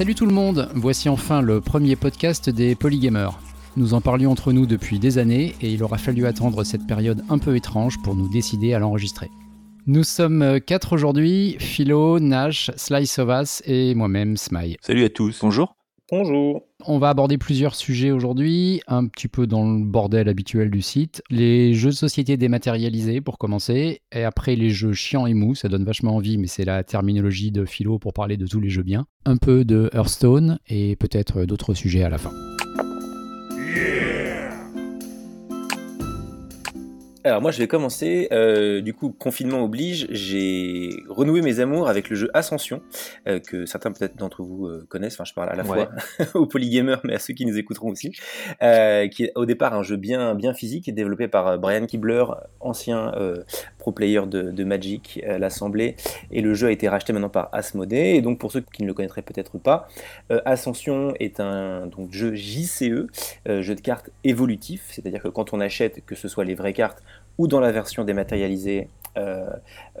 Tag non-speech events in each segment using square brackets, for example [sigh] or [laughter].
Salut tout le monde, voici enfin le premier podcast des Polygamers. Nous en parlions entre nous depuis des années et il aura fallu attendre cette période un peu étrange pour nous décider à l'enregistrer. Nous sommes quatre aujourd'hui, Philo, Nash, Slice of Us et moi-même, Smile. Salut à tous. Bonjour. Bonjour. On va aborder plusieurs sujets aujourd'hui, un petit peu dans le bordel habituel du site. Les jeux de société dématérialisés pour commencer, et après les jeux chiants et mous, ça donne vachement envie, mais c'est la terminologie de philo pour parler de tous les jeux bien. Un peu de Hearthstone et peut-être d'autres sujets à la fin. Alors moi je vais commencer, euh, du coup confinement oblige, j'ai renoué mes amours avec le jeu Ascension, euh, que certains peut-être d'entre vous euh, connaissent, enfin je parle à la fois [laughs] aux polygamers mais à ceux qui nous écouteront aussi, euh, qui est au départ un jeu bien, bien physique, développé par euh, Brian Kibler, ancien euh, pro player de, Magic, l'Assemblée, et le jeu a été racheté maintenant par Asmodee, et donc pour ceux qui ne le connaîtraient peut-être pas, Ascension est un donc, jeu JCE, jeu de cartes évolutif, c'est-à-dire que quand on achète, que ce soit les vraies cartes, ou dans la version dématérialisée euh,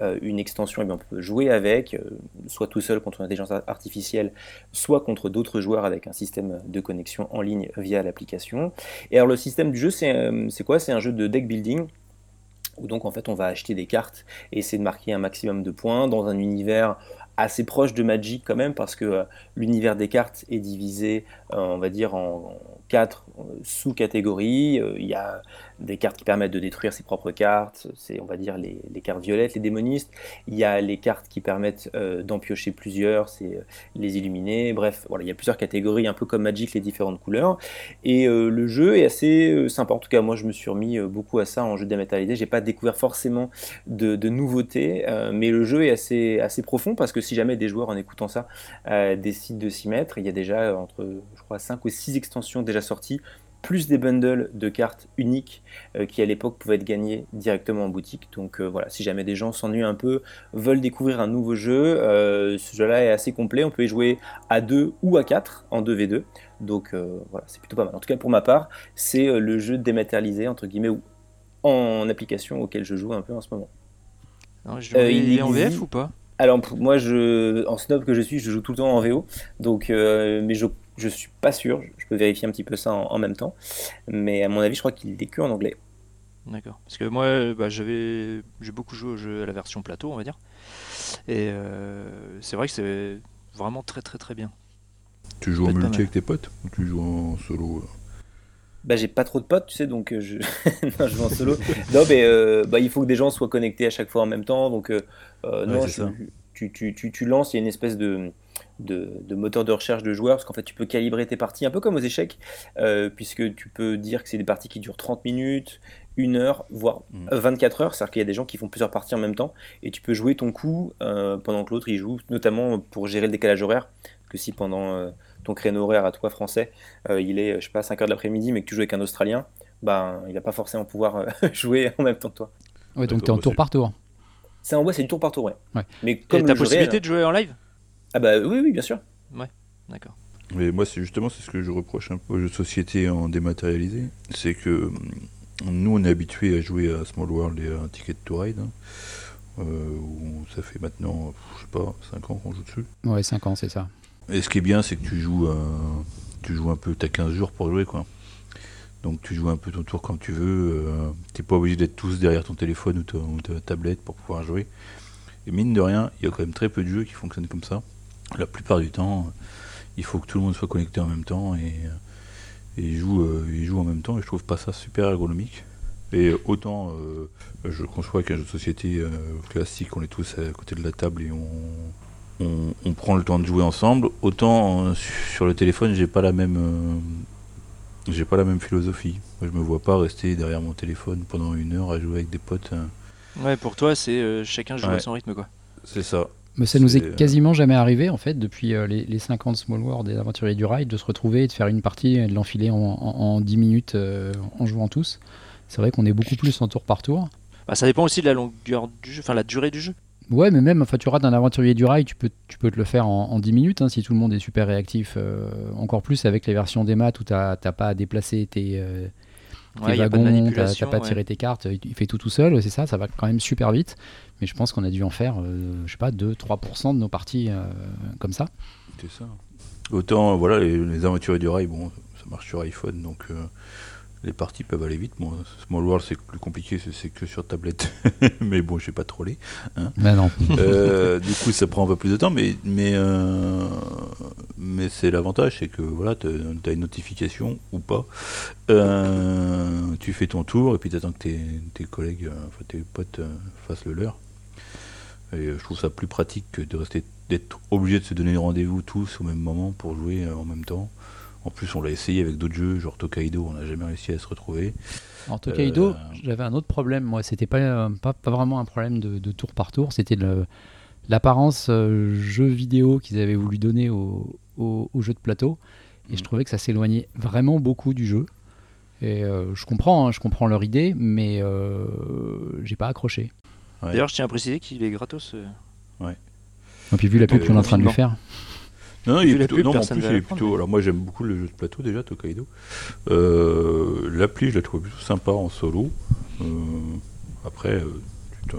euh, une extension, eh on peut jouer avec, euh, soit tout seul contre une intelligence artificielle, soit contre d'autres joueurs avec un système de connexion en ligne via l'application. Et alors le système du jeu, c'est quoi? C'est un jeu de deck building où donc en fait on va acheter des cartes et essayer de marquer un maximum de points dans un univers assez proche de Magic quand même parce que l'univers des cartes est divisé on va dire en quatre sous-catégories. Il y a des cartes qui permettent de détruire ses propres cartes, c'est on va dire les, cartes violettes, les démonistes. Il y a les cartes qui permettent euh, d'en piocher plusieurs, c'est euh, les illuminer. Bref, voilà, il y a plusieurs catégories, un peu comme Magic, les différentes couleurs. Et euh, le jeu est assez sympa. En tout cas, moi, je me suis remis beaucoup à ça en jeu dématérialisé. J'ai pas découvert forcément de, nouveautés, mais le jeu est assez, assez profond parce que si jamais des joueurs en écoutant ça décident de s'y mettre, il y a déjà entre, je crois, 5 ou 6 extensions déjà sorties plus des bundles de cartes uniques euh, qui à l'époque pouvaient être gagnés directement en boutique. Donc euh, voilà, si jamais des gens s'ennuient un peu, veulent découvrir un nouveau jeu, euh, ce jeu-là est assez complet. On peut y jouer à 2 ou à 4 en 2v2. Donc voilà, c'est plutôt pas mal. En tout cas pour ma part, c'est le jeu dématérialisé entre guillemets ou en application auquel je joue un peu en ce moment. il est en VF ou pas? Alors moi, je, en snob que je suis, je joue tout le temps en VO, donc mais je je suis pas sûr, je peux vérifier un petit peu ça en, même temps. Mais à mon avis, je crois qu'il est que en anglais. D'accord. Parce que moi, bah, j'avais, j'ai beaucoup joué au jeu à la version plateau, on va dire. Et euh, c'est vrai que c'est vraiment très très très bien. Tu joues en multi avec tes potes ou tu joues en solo euh bah j'ai pas trop de potes, tu sais, donc euh, je... [laughs] non, je joue en solo. non, mais bah, il faut que des gens soient connectés à chaque fois en même temps, donc non, tu, tu, tu, tu, lances, il y a une espèce de, de, moteur de recherche de joueurs, parce qu'en fait tu peux calibrer tes parties un peu comme aux échecs, euh, puisque tu peux dire que c'est des parties qui durent 30 minutes, 1 heure, voire 24 mm. heures, c'est-à-dire qu'il y a des gens qui font plusieurs parties en même temps, et tu peux jouer ton coup euh, pendant que l'autre il joue, notamment pour gérer le décalage horaire, que si pendant euh, ton créneau horaire à toi français, il est, je sais pas, 5 heures de l'après-midi, mais que tu joues avec un Australien, ben, il va pas forcément pouvoir [laughs] jouer en même temps que toi. Ouais, donc tu es en tour par tour. C'est en ouais, c'est du tour par tour, ouais. ouais. Mais comme la possibilité de jouer en live? Ah bah oui, oui, bien sûr. Ouais, d'accord. Mais moi, c'est justement c'est ce que je reproche un peu aux jeux de société en dématérialisé. C'est que hum, nous, on est habitué à jouer à Small World et à Ticket to Ride. Hein, euh, où ça fait maintenant, je sais pas, 5 ans qu'on joue dessus. Ouais, 5 ans, c'est ça. Et ce qui est bien, c'est que tu joues, tu joues un peu, tu as 15 jours pour jouer, quoi. Donc tu joues un peu ton tour comme tu veux. Euh, t'es pas obligé d'être tous derrière ton téléphone ou, ta, tablette pour pouvoir jouer. Et mine de rien, il y a quand même très peu de jeux qui fonctionnent comme ça la plupart du temps, il faut que tout le monde soit connecté en même temps et, et joue, euh, joue en même temps. Et je trouve pas ça super ergonomique. Et autant euh, je conçois qu'un jeu de société euh, classique, on est tous à côté de la table et on, on, prend le temps de jouer ensemble, autant sur le téléphone, j'ai pas la même. j'ai pas la même philosophie. je me vois pas rester derrière mon téléphone pendant une heure à jouer avec des potes. Ouais, pour toi, c'est chacun joue à son rythme, quoi. C'est ça. Mais ça nous est euh, quasiment jamais arrivé, en fait, depuis euh, les, les 50 Small World des aventuriers du rail, de se retrouver et de faire une partie et de l'enfiler en, 10 minutes euh, en jouant tous. C'est vrai qu'on est beaucoup plus en tour par tour. Bah, ça dépend aussi de la longueur du jeu, enfin la durée du jeu. Ouais, mais même, enfin, tu rates un aventurier du rail, tu peux, tu peux te le faire en, 10 minutes hein, si tout le monde est super réactif. encore plus avec les versions des maths où tu n'as pas à déplacer tes, tes wagons, t'as pas tiré tes cartes, il fait tout tout seul, c'est ça, ça va quand même super vite. Mais je pense qu'on a dû en faire, euh, je sais pas, 2-3% de nos parties euh, comme ça. c'était ça. Autant, voilà, les, les aventuriers du rail, bon, ça marche sur iPhone, donc euh, les parties peuvent aller vite. Moi, Small World, c'est plus compliqué, c'est- que sur tablette. [laughs] mais bon, je vais pas troller. Mais non. Euh, du coup, ça prend un peu plus de temps, mais, mais, euh, mais c'est l'avantage, c'est que voilà, tu as une notification ou pas. Euh, tu fais ton tour et puis tu attends que tes, tes collègues, enfin tes potes fassent le leur. Et je trouve ça plus pratique que de rester d'être obligé de se donner rendez-vous tous au même moment pour jouer en même temps. En plus, on l'a essayé avec d'autres jeux, genre Tokaido, on n'a jamais réussi à se retrouver. En Tokaido, Euh, j'avais un autre problème. Moi, c'était pas, euh, pas, pas vraiment un problème de, de tour par tour. C'était l'apparence euh, jeu vidéo qu'ils avaient voulu donner au, au- au jeu de plateau. Et je Mm. trouvais que ça s'éloignait vraiment beaucoup du jeu. Et euh, je comprends, hein, je comprends leur idée, mais euh, j'ai pas accroché. Ouais. D'ailleurs, je tiens à préciser qu'il est gratos. euh. Et puis vu la pub qu'on est en train de lui faire, Non, il est plutôt, pub, non, en plus, il est plutôt. Alors, moi, j'aime beaucoup le jeu de plateau déjà, Tokaido. Euh, L'appli, je la trouve plutôt sympa en solo. Euh, après, euh,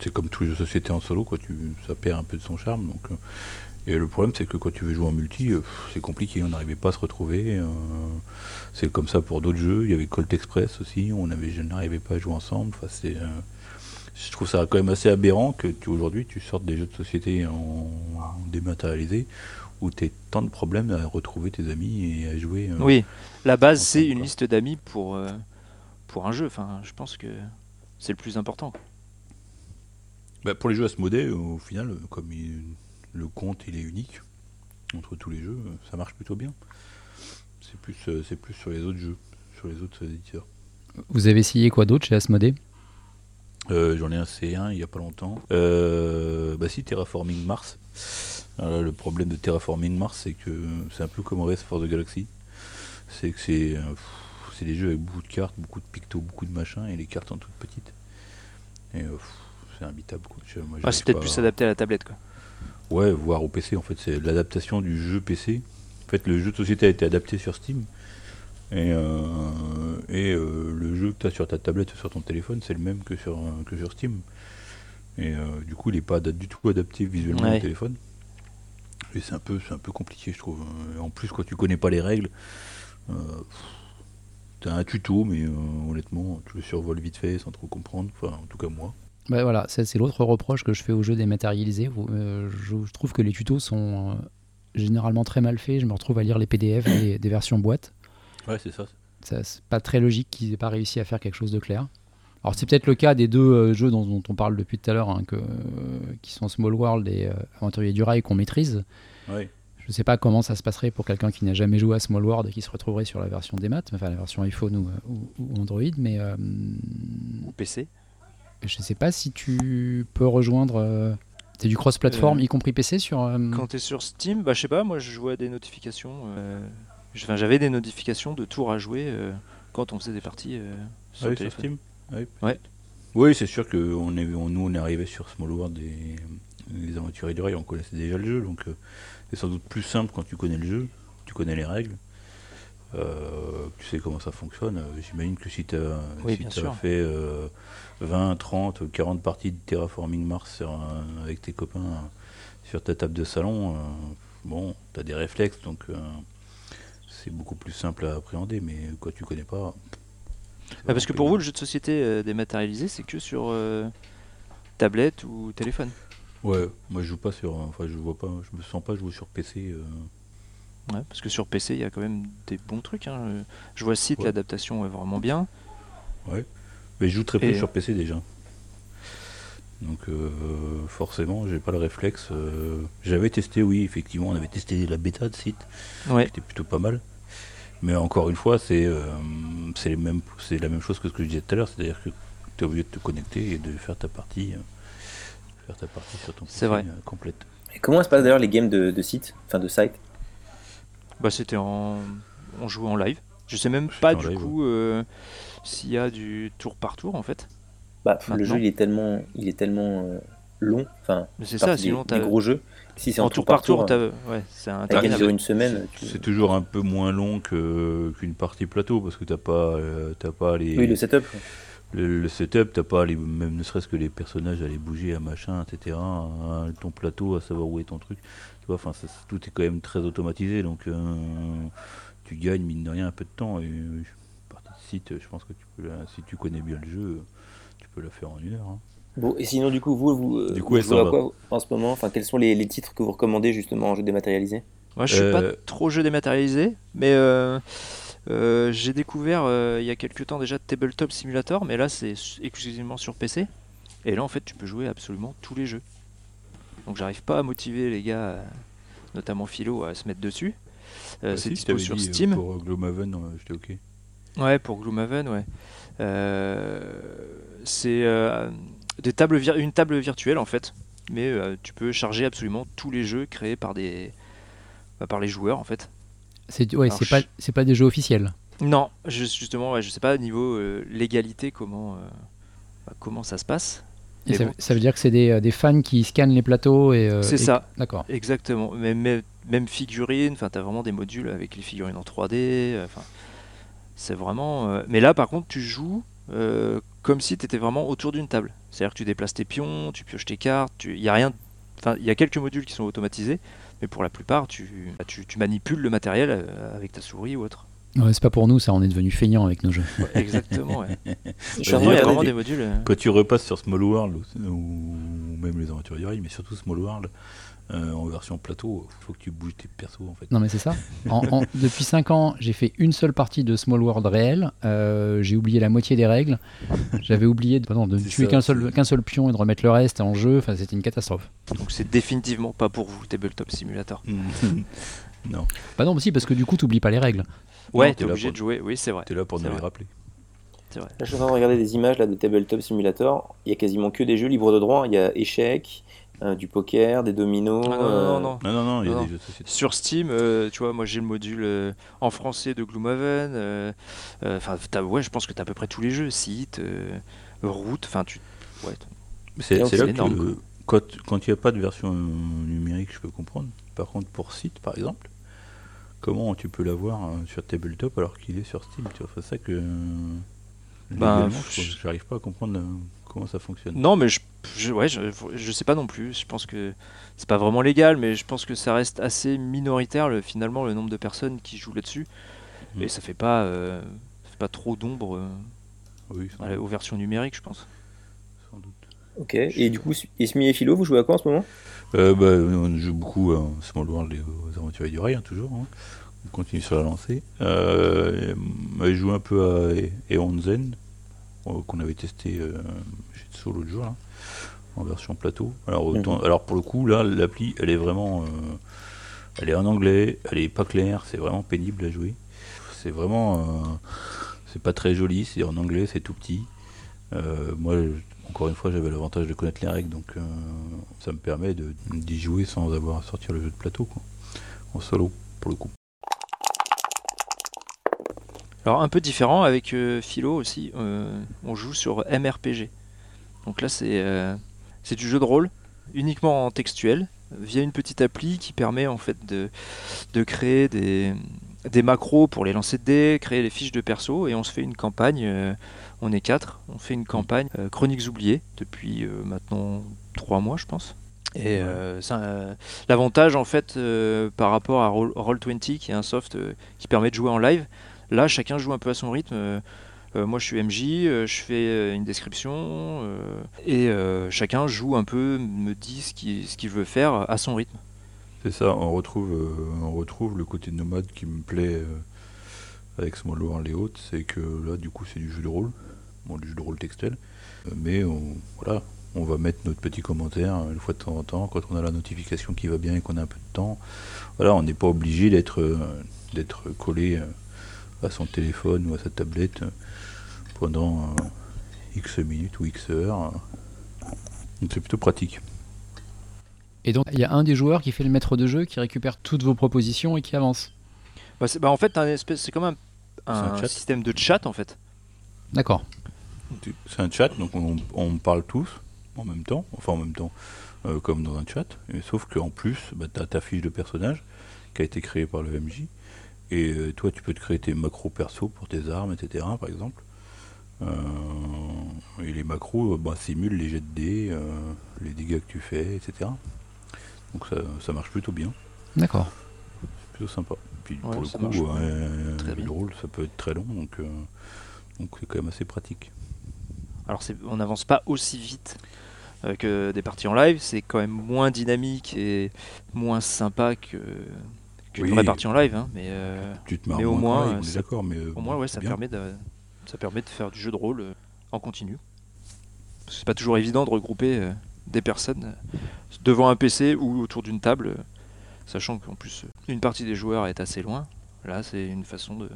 c'est comme tous les jeux de société en solo, quoi. Tu, ça perd un peu de son charme. Donc, euh, et le problème, c'est que quand tu veux jouer en multi, c'est compliqué. On n'arrivait pas à se retrouver. c'est comme ça pour d'autres jeux. Il y avait Colt Express aussi. On n'arrivais pas à jouer ensemble. Enfin, c'est. Je trouve ça quand même assez aberrant que tu, aujourd'hui tu sortes des jeux de société en, en dématérialisé où tu tant de problèmes à retrouver tes amis et à jouer. euh, Oui, la base, c'est une liste d'amis pour, euh, pour un jeu. Enfin, je pense que c'est le plus important. bah, pour les jeux modèle, au final, comme il- le compte il est unique entre tous les jeux, ça marche plutôt bien. C'est plus, euh, c'est plus sur les autres jeux, sur les autres éditeurs. vous avez essayé quoi d'autre chez Asmodée? Euh, J'en ai un C1 il y a pas longtemps. Euh, bah si, Terraforming Mars. Alors là, le problème de Terraforming Mars, c'est que c'est un peu comme Race for the Galaxy. C'est que c'est euh, c'est des jeux avec beaucoup de cartes, beaucoup de pictos, beaucoup de machins, et les cartes sont toutes petites. Et c'est imbitable. Ah, c'est peut-être plus à- adapté à la tablette. Quoi. Ouais, voire au PC en fait, c'est l'adaptation du jeu PC. En fait, le jeu de société a été adapté sur Steam. Et, euh, et euh, le jeu que tu as sur ta tablette ou sur ton téléphone, c'est le même que sur, euh, que sur Steam. Et euh, du coup, il n'est pas du tout adapté visuellement Ouais. au téléphone. Et c'est un, peu, c'est un peu compliqué, je trouve. Et en plus, quand tu connais pas les règles, euh, tu as un tuto, mais euh, honnêtement, tu le survoles vite fait sans trop comprendre. Enfin, en tout cas, moi. Bah voilà, c'est l'autre reproche que je fais aux jeux dématérialisés. Euh, je, je trouve que les tutos sont euh, généralement très mal faits. Je me retrouve à lire les PDF des, des versions boîte. Ouais, c'est ça. Ça, c'est pas très logique qu'ils aient pas réussi à faire quelque chose de clair. Alors c'est peut-être le cas des deux euh, jeux dont, dont on parle depuis tout à l'heure, hein, euh, qui sont Small World et euh, Aventurier du Rail qu'on maîtrise. Ouais. Je sais pas comment ça se passerait pour quelqu'un qui n'a jamais joué à Small World et qui se retrouverait sur la version des maths, enfin la version iPhone ou, ou- ou Android, mais euh, Ou PC. je sais pas si tu peux rejoindre. euh, c'est du cross-platform, Euh, y compris PC sur. euh, Quand tu es sur Steam, bah, je sais pas, moi je vois des notifications. Euh, Enfin, j'avais des notifications de tours à jouer euh, quand on faisait des parties euh, sur Ah oui, sur. Steam Oui, Ouais. Oui, c'est sûr que on est, on- nous, on est arrivé sur Small World et les aventuriers du rail, on connaissait déjà le jeu, donc euh, c'est sans doute plus simple quand tu connais le jeu, tu connais les règles, euh, tu sais comment ça fonctionne. Euh, J'imagine que si tu as, Oui, sûr. fait euh, 20, 30, 40 parties de Terraforming Mars avec tes copains euh, sur ta table de salon, euh, bon, tu as des réflexes, donc euh, c'est beaucoup plus simple à appréhender, mais quand tu connais pas... c'est Ah, parce que pour vous, le jeu de société euh, dématérialisé, c'est que sur euh, tablette ou téléphone. Ouais, moi je joue pas sur. Enfin, je vois pas. Je me sens pas jouer sur PC. euh. Ouais, parce que sur PC, il y a quand même des bons trucs. hein. Je vois site, Ouais. l'adaptation est vraiment bien. Mais je joue très peu Et- sur PC déjà. Donc euh, forcément, j'ai pas le réflexe. euh. J'avais testé, oui, effectivement, on avait testé la bêta de site. Ouais. C'était plutôt pas mal. Mais encore une fois, c'est euh, c'est la même chose que ce que je disais tout à l'heure, c'est-à-dire que tu es obligé de te connecter et de faire ta partie, euh, faire ta partie sur ton PC vrai. euh, complète. Et comment se passe d'ailleurs les games de, de site, enfin de site? Bah, c'était en. On jouait en live. Je sais même pas du live, coup euh, s'il y a du tour par tour en fait. Bah, le jeu il est tellement, il est tellement euh, long, enfin Mais c'est ça, des- sinon des, t'as. gros jeux. Si c'est En en tour par tour, euh, t'as. Ouais, c'est interminable. une semaine. tu- C'est toujours un peu moins long qu'une partie plateau parce que t'as pas, euh, t'as pas les. Oui, le setup. le, setup, t'as pas les, même ne serait-ce que les personnages à les bouger, à machin, etc. ton plateau, à savoir où est ton truc. Tu vois, enfin, tout est quand même très automatisé, donc euh, tu gagnes mine de rien un peu de temps. Et partie de site, je pense que tu peux, si tu connais bien le jeu, tu peux la faire en une heure. Hein. Bon, et sinon, du coup, vous, vous, euh, du coup, jouez à quoi en ce moment? Enfin, quels sont les, les, titres que vous recommandez justement en jeu dématérialisé? Moi, je suis pas euh, trop jeu dématérialisé, mais euh, j'ai découvert euh, il y a quelques temps déjà Tabletop Simulator, mais là c'est exclusivement sur PC. Et là en fait tu peux jouer absolument tous les jeux. Donc j'arrive pas à motiver les gars, euh, notamment Philo, à se mettre dessus. Bah c'est dispo sur Steam. Pour Gloomhaven, j'étais ok. Ouais, pour Gloomhaven, ouais. c'est des tables une table virtuelle en fait, mais tu peux charger absolument tous les jeux créés par des bah, par les joueurs en fait. C'est ouais, c'est pas c'est pas des jeux officiels. Non, justement, ouais, je sais pas au niveau euh, légalité comment euh, bah, comment ça se passe. Et ça, veut dire que c'est des, euh, des, fans qui scannent les plateaux et. c'est ça. D'accord. Exactement. Même, même figurines. Enfin, t'as vraiment des modules avec les figurines en 3D. Enfin, c'est vraiment. Mais là, par contre, tu joues comme si tu étais vraiment autour d'une table. C'est-à-dire que tu déplaces tes pions, tu pioches tes cartes. Il y a rien. Enfin, il y a quelques modules qui sont automatisés, mais pour la plupart, tu, tu, manipules le matériel euh, avec ta souris ou autre. Ouais, c'est pas pour nous, ça, on est devenu feignant avec nos jeux. exactement, ouais. [laughs] il y a vraiment des, modules. Euh. Quand tu repasses sur Small World, ou, même les aventures du rail, mais surtout Small World, euh, en version plateau, il faut que tu bouges tes persos en fait. Non mais c'est ça. [laughs] depuis 5 ans, j'ai fait une seule partie de Small World réel. j'ai oublié la moitié des règles. J'avais oublié de, de tuer qu'un seul, pion et de remettre le reste en jeu. Enfin, c'était une catastrophe. Donc c'est définitivement pas pour vous, Tabletop Simulator. [laughs] non. Bah non, mais si, parce que du coup, tu n'oublies pas les règles. Ouais, t'es obligé de jouer. Oui, c'est vrai. T'es là pour nous les rappeler. Vrai. Là, je suis en train de regarder des images là, de Tabletop Simulator. Il y a quasiment que des jeux libres de droit. Il y a échecs, euh, du poker, des dominos. Ah, non, non, non, non, non, il y a des jeux Sur Steam, euh, tu vois, moi j'ai le module euh, en français de Gloomhaven. Enfin, ouais, je pense que tu as à peu près tous les jeux, site, route. Enfin, tu. Ouais, c'est là que quand il n'y a pas de version numérique, je peux comprendre. Par contre, pour site, par exemple, comment tu peux l'avoir sur Tabletop alors qu'il est sur Steam Tu vois, c'est ça que. Ben, j'arrive pas à comprendre comment ça fonctionne? Non, mais je, je, ouais, je, je, sais pas non plus. Je pense que c'est pas vraiment légal, mais je pense que ça reste assez minoritaire le, finalement le nombre de personnes qui jouent là-dessus. Mm. Et ça fait pas, euh, fait pas trop d'ombre euh, aux versions numériques, je pense. Sans doute. Ok, et du coup, Ismi et Philo, vous jouez à quoi en ce moment? Euh, bah, On joue beaucoup à Small World et aux Aventuriers du Rail, hein, toujours. Hein. On continue sur la lancée. Euh, je joue un peu à Eon Zen, qu'on avait testé euh, chez Tso l'autre jour, en version plateau. Alors, mhm. alors pour le coup, là, l'appli, elle est vraiment. Euh, elle est en anglais, elle est pas claire, c'est vraiment pénible à jouer. C'est vraiment. Euh, c'est pas très joli, c'est en anglais, c'est tout petit. moi, encore une fois, j'avais l'avantage de connaître les règles, donc ça me permet d'y jouer sans avoir à sortir le jeu de plateau, quoi. En solo, pour le coup. Alors un peu différent avec euh, Philo aussi, euh, on joue sur MRPG. Donc là c'est euh, c'est du jeu de rôle uniquement en textuel via une petite appli qui permet en fait de, de créer des, des macros pour les lancer de dés, créer les fiches de perso et on se fait une campagne, on est quatre, on fait une campagne Chroniques oubliées depuis maintenant trois mois je pense. Et l'avantage en fait par rapport à Roll20 qui est un soft qui permet de jouer en live, Là, chacun joue un peu à son rythme. Euh, euh, moi, je suis MJ, euh, je fais une description et chacun joue un peu, me dit ce qu'il veut faire à son rythme. C'est ça, on retrouve, le côté nomade qui me plaît avec Small World et autres, c'est que là, du coup, c'est du jeu de rôle, bon, du jeu de rôle textuel, mais voilà, on va mettre notre petit commentaire une fois de temps en temps quand on a la notification qui va bien et qu'on a un peu de temps. Voilà, on n'est pas obligé d'être collé à son téléphone ou à sa tablette pendant euh, X minutes ou X heures. c'est plutôt pratique. Et donc, il y a un des joueurs qui fait le maître de jeu, qui récupère toutes vos propositions et qui avance. Bah, bah en fait, c'est comme un, système de chat en fait. D'accord. C'est un chat, donc on, parle tous en même temps, enfin en même temps, euh, comme dans un chat, sauf qu'en plus, bah, tu as ta fiche de personnage qui a été créée par le MJ, et euh, toi, tu peux te créer tes macros perso pour tes armes, etc. Par exemple. et les macros bah, simulent les jets de dés, les dégâts que tu fais, etc. Donc ça, ça marche plutôt bien. D'accord. C'est plutôt sympa. Puis pour le coup, le rôle, ça peut être très long, donc donc c'est quand même assez pratique. Alors on n'avance pas aussi vite euh, que des parties en live, c'est quand même moins dynamique et moins sympa que qu'une vraie partie en live, hein, mais, euh, tu te mais au moins, d'accord, mais au moins ouais, ça permet de ça permet de faire du jeu de rôle euh, en continu. C'est pas toujours évident de regrouper des personnes devant un PC ou autour d'une table, sachant qu'en plus une partie des joueurs est assez loin. Là, c'est une façon de,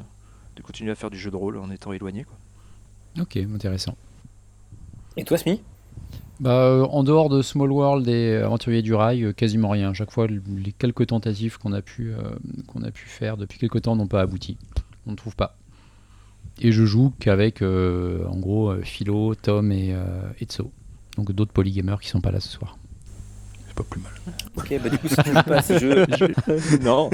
de, continuer à faire du jeu de rôle en étant éloigné. Quoi. Ok, intéressant. Et toi, Smi bah, euh, en dehors de Small World et Aventurier du Rail, euh, quasiment rien. Chaque fois, les quelques tentatives qu'on a, pu, euh, qu'on a pu faire depuis quelques temps n'ont pas abouti. On ne trouve pas. Et je joue qu'avec, en gros, Philo, Tom et Etso. Donc d'autres polygamers qui sont pas là ce soir. C'est pas plus mal. Ok, bah du coup, si tu joues pas à ces jeux. [laughs] non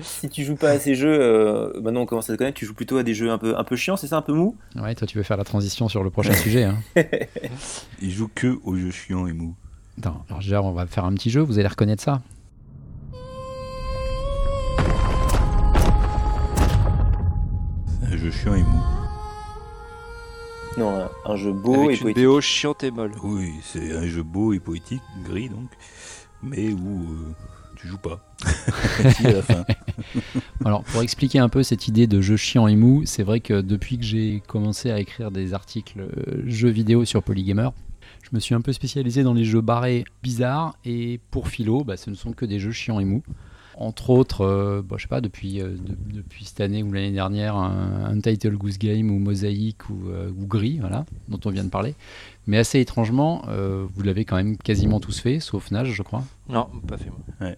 si tu joues pas à ces jeux, euh, maintenant on commence à te connaître, tu joues plutôt à des jeux un peu, un peu chiants, c'est ça, un peu mou? Ouais, toi tu veux faire la transition sur le prochain [laughs] sujet. Hein. Il joue que aux jeux chiants et mous. Attends, alors déjà on va faire un petit jeu, vous allez reconnaître ça. C'est un jeu chiant et mou. Non, un jeu beau et une poétique. BO chiante et molle. Oui, c'est un jeu beau et poétique, gris donc, mais où euh, tu joues pas. [laughs] Alors, pour expliquer un peu cette idée de jeu chiant et mou, c'est vrai que depuis que j'ai commencé à écrire des articles euh, jeux vidéo sur Polygamer, je me suis un peu spécialisé dans les jeux barrés bizarres et pour philo, bah, ce ne sont que des jeux chiants et mous. Entre autres, euh, bah, je sais pas, depuis, euh, depuis cette année ou l'année dernière, un, Title Goose Game ou Mosaïque ou, ou, Gris, voilà, dont on vient de parler. Mais assez étrangement, vous l'avez quand même quasiment tous fait, sauf Nage, je crois. Non, pas fait moi. Ouais.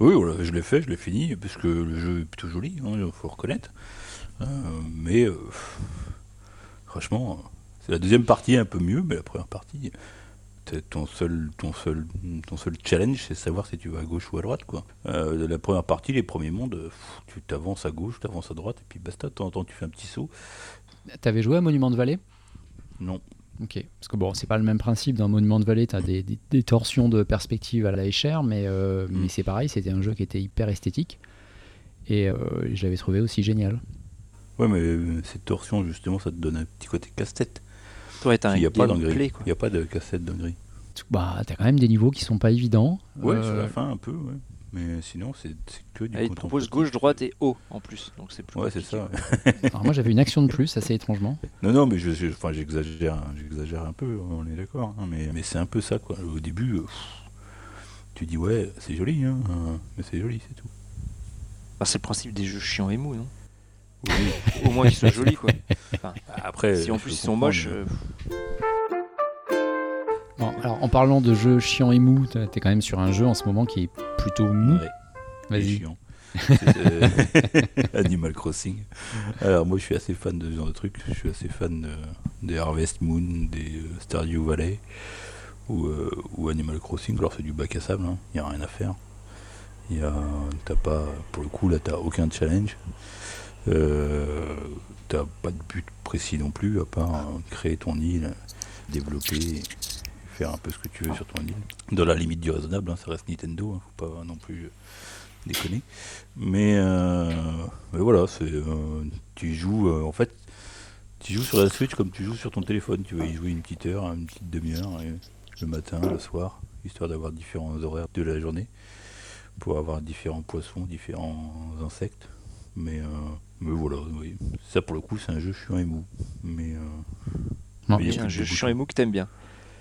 Oui, je l'ai fait, je l'ai fini, parce que le jeu est plutôt joli, il hein, faut reconnaître. Euh, mais euh, franchement, c'est la deuxième partie un peu mieux, mais la première partie, ton seul, ton seul, ton seul challenge, c'est savoir si tu vas à gauche ou à droite. Quoi. Euh, la première partie, les premiers mondes, tu t'avances à gauche, tu avances à droite, et puis basta, de temps en temps tu fais un petit saut. T'avais joué à Monument de Vallée? Non. Ok, parce que bon, c'est pas le même principe. Dans Monument de Vallée, tu as des, torsions de perspective à la Escher, mais, euh, mm. mais c'est pareil, c'était un jeu qui était hyper esthétique. Et euh, je l'avais trouvé aussi génial. Ouais, mais euh, cette torsion, justement, ça te donne un petit côté casse-tête. Toi, t'as un Il n'y a, pas Il n'y a pas de casse-tête dans gris. Bah, t'as quand même des niveaux qui sont pas évidents. Ouais, sur la fin, un peu, ouais. Mais sinon, c'est que du ah, Il propose gauche, droite et haut en plus. Donc c'est plus Ouais, c'est ça. Alors moi, j'avais une action de plus, assez étrangement. Non, non, mais j'exagère j'exagère un peu, on est d'accord. Hein, mais, mais c'est un peu ça, quoi. Au début, euh, tu dis, ouais, c'est joli, hein, mais c'est joli, c'est tout. Bah, c'est le principe des jeux chiants et mous, non? Au moins qu'ils soient jolis, quoi. [laughs] Après, si en plus ils sont moches. Euh, alors en parlant de jeux chiants et mou, t'es quand même sur un jeu en ce moment qui est plutôt mou. Vas-y. Euh, [laughs] Animal Crossing. Alors moi je suis assez fan de ce genre de trucs. Je suis assez fan des Harvest Moon, des euh, Stardew Valley ou, euh, ou, Animal Crossing. Alors c'est du bac à sable, il hein. n'y a rien à faire. Y a, t'as pas, pour le coup là t'as aucun challenge. t'as pas de but précis non plus à part créer ton île, développer faire un peu ce que tu veux sur ton île. Dans la limite du raisonnable, hein, ça reste Nintendo, hein, faut pas non plus euh, déconner. Mais, euh, mais voilà, c'est euh, tu joues en fait, tu joues sur la Switch comme tu joues sur ton téléphone. Tu vas y jouer une petite heure, une petite demi-heure, le matin, le soir, histoire d'avoir différents horaires de la journée pour avoir différents poissons, différents insectes. Mais, mais voilà, oui. ça pour le coup, c'est un jeu chiant et mou. Mais, non, c'est un jeu chiant et mou que t'aimes bien.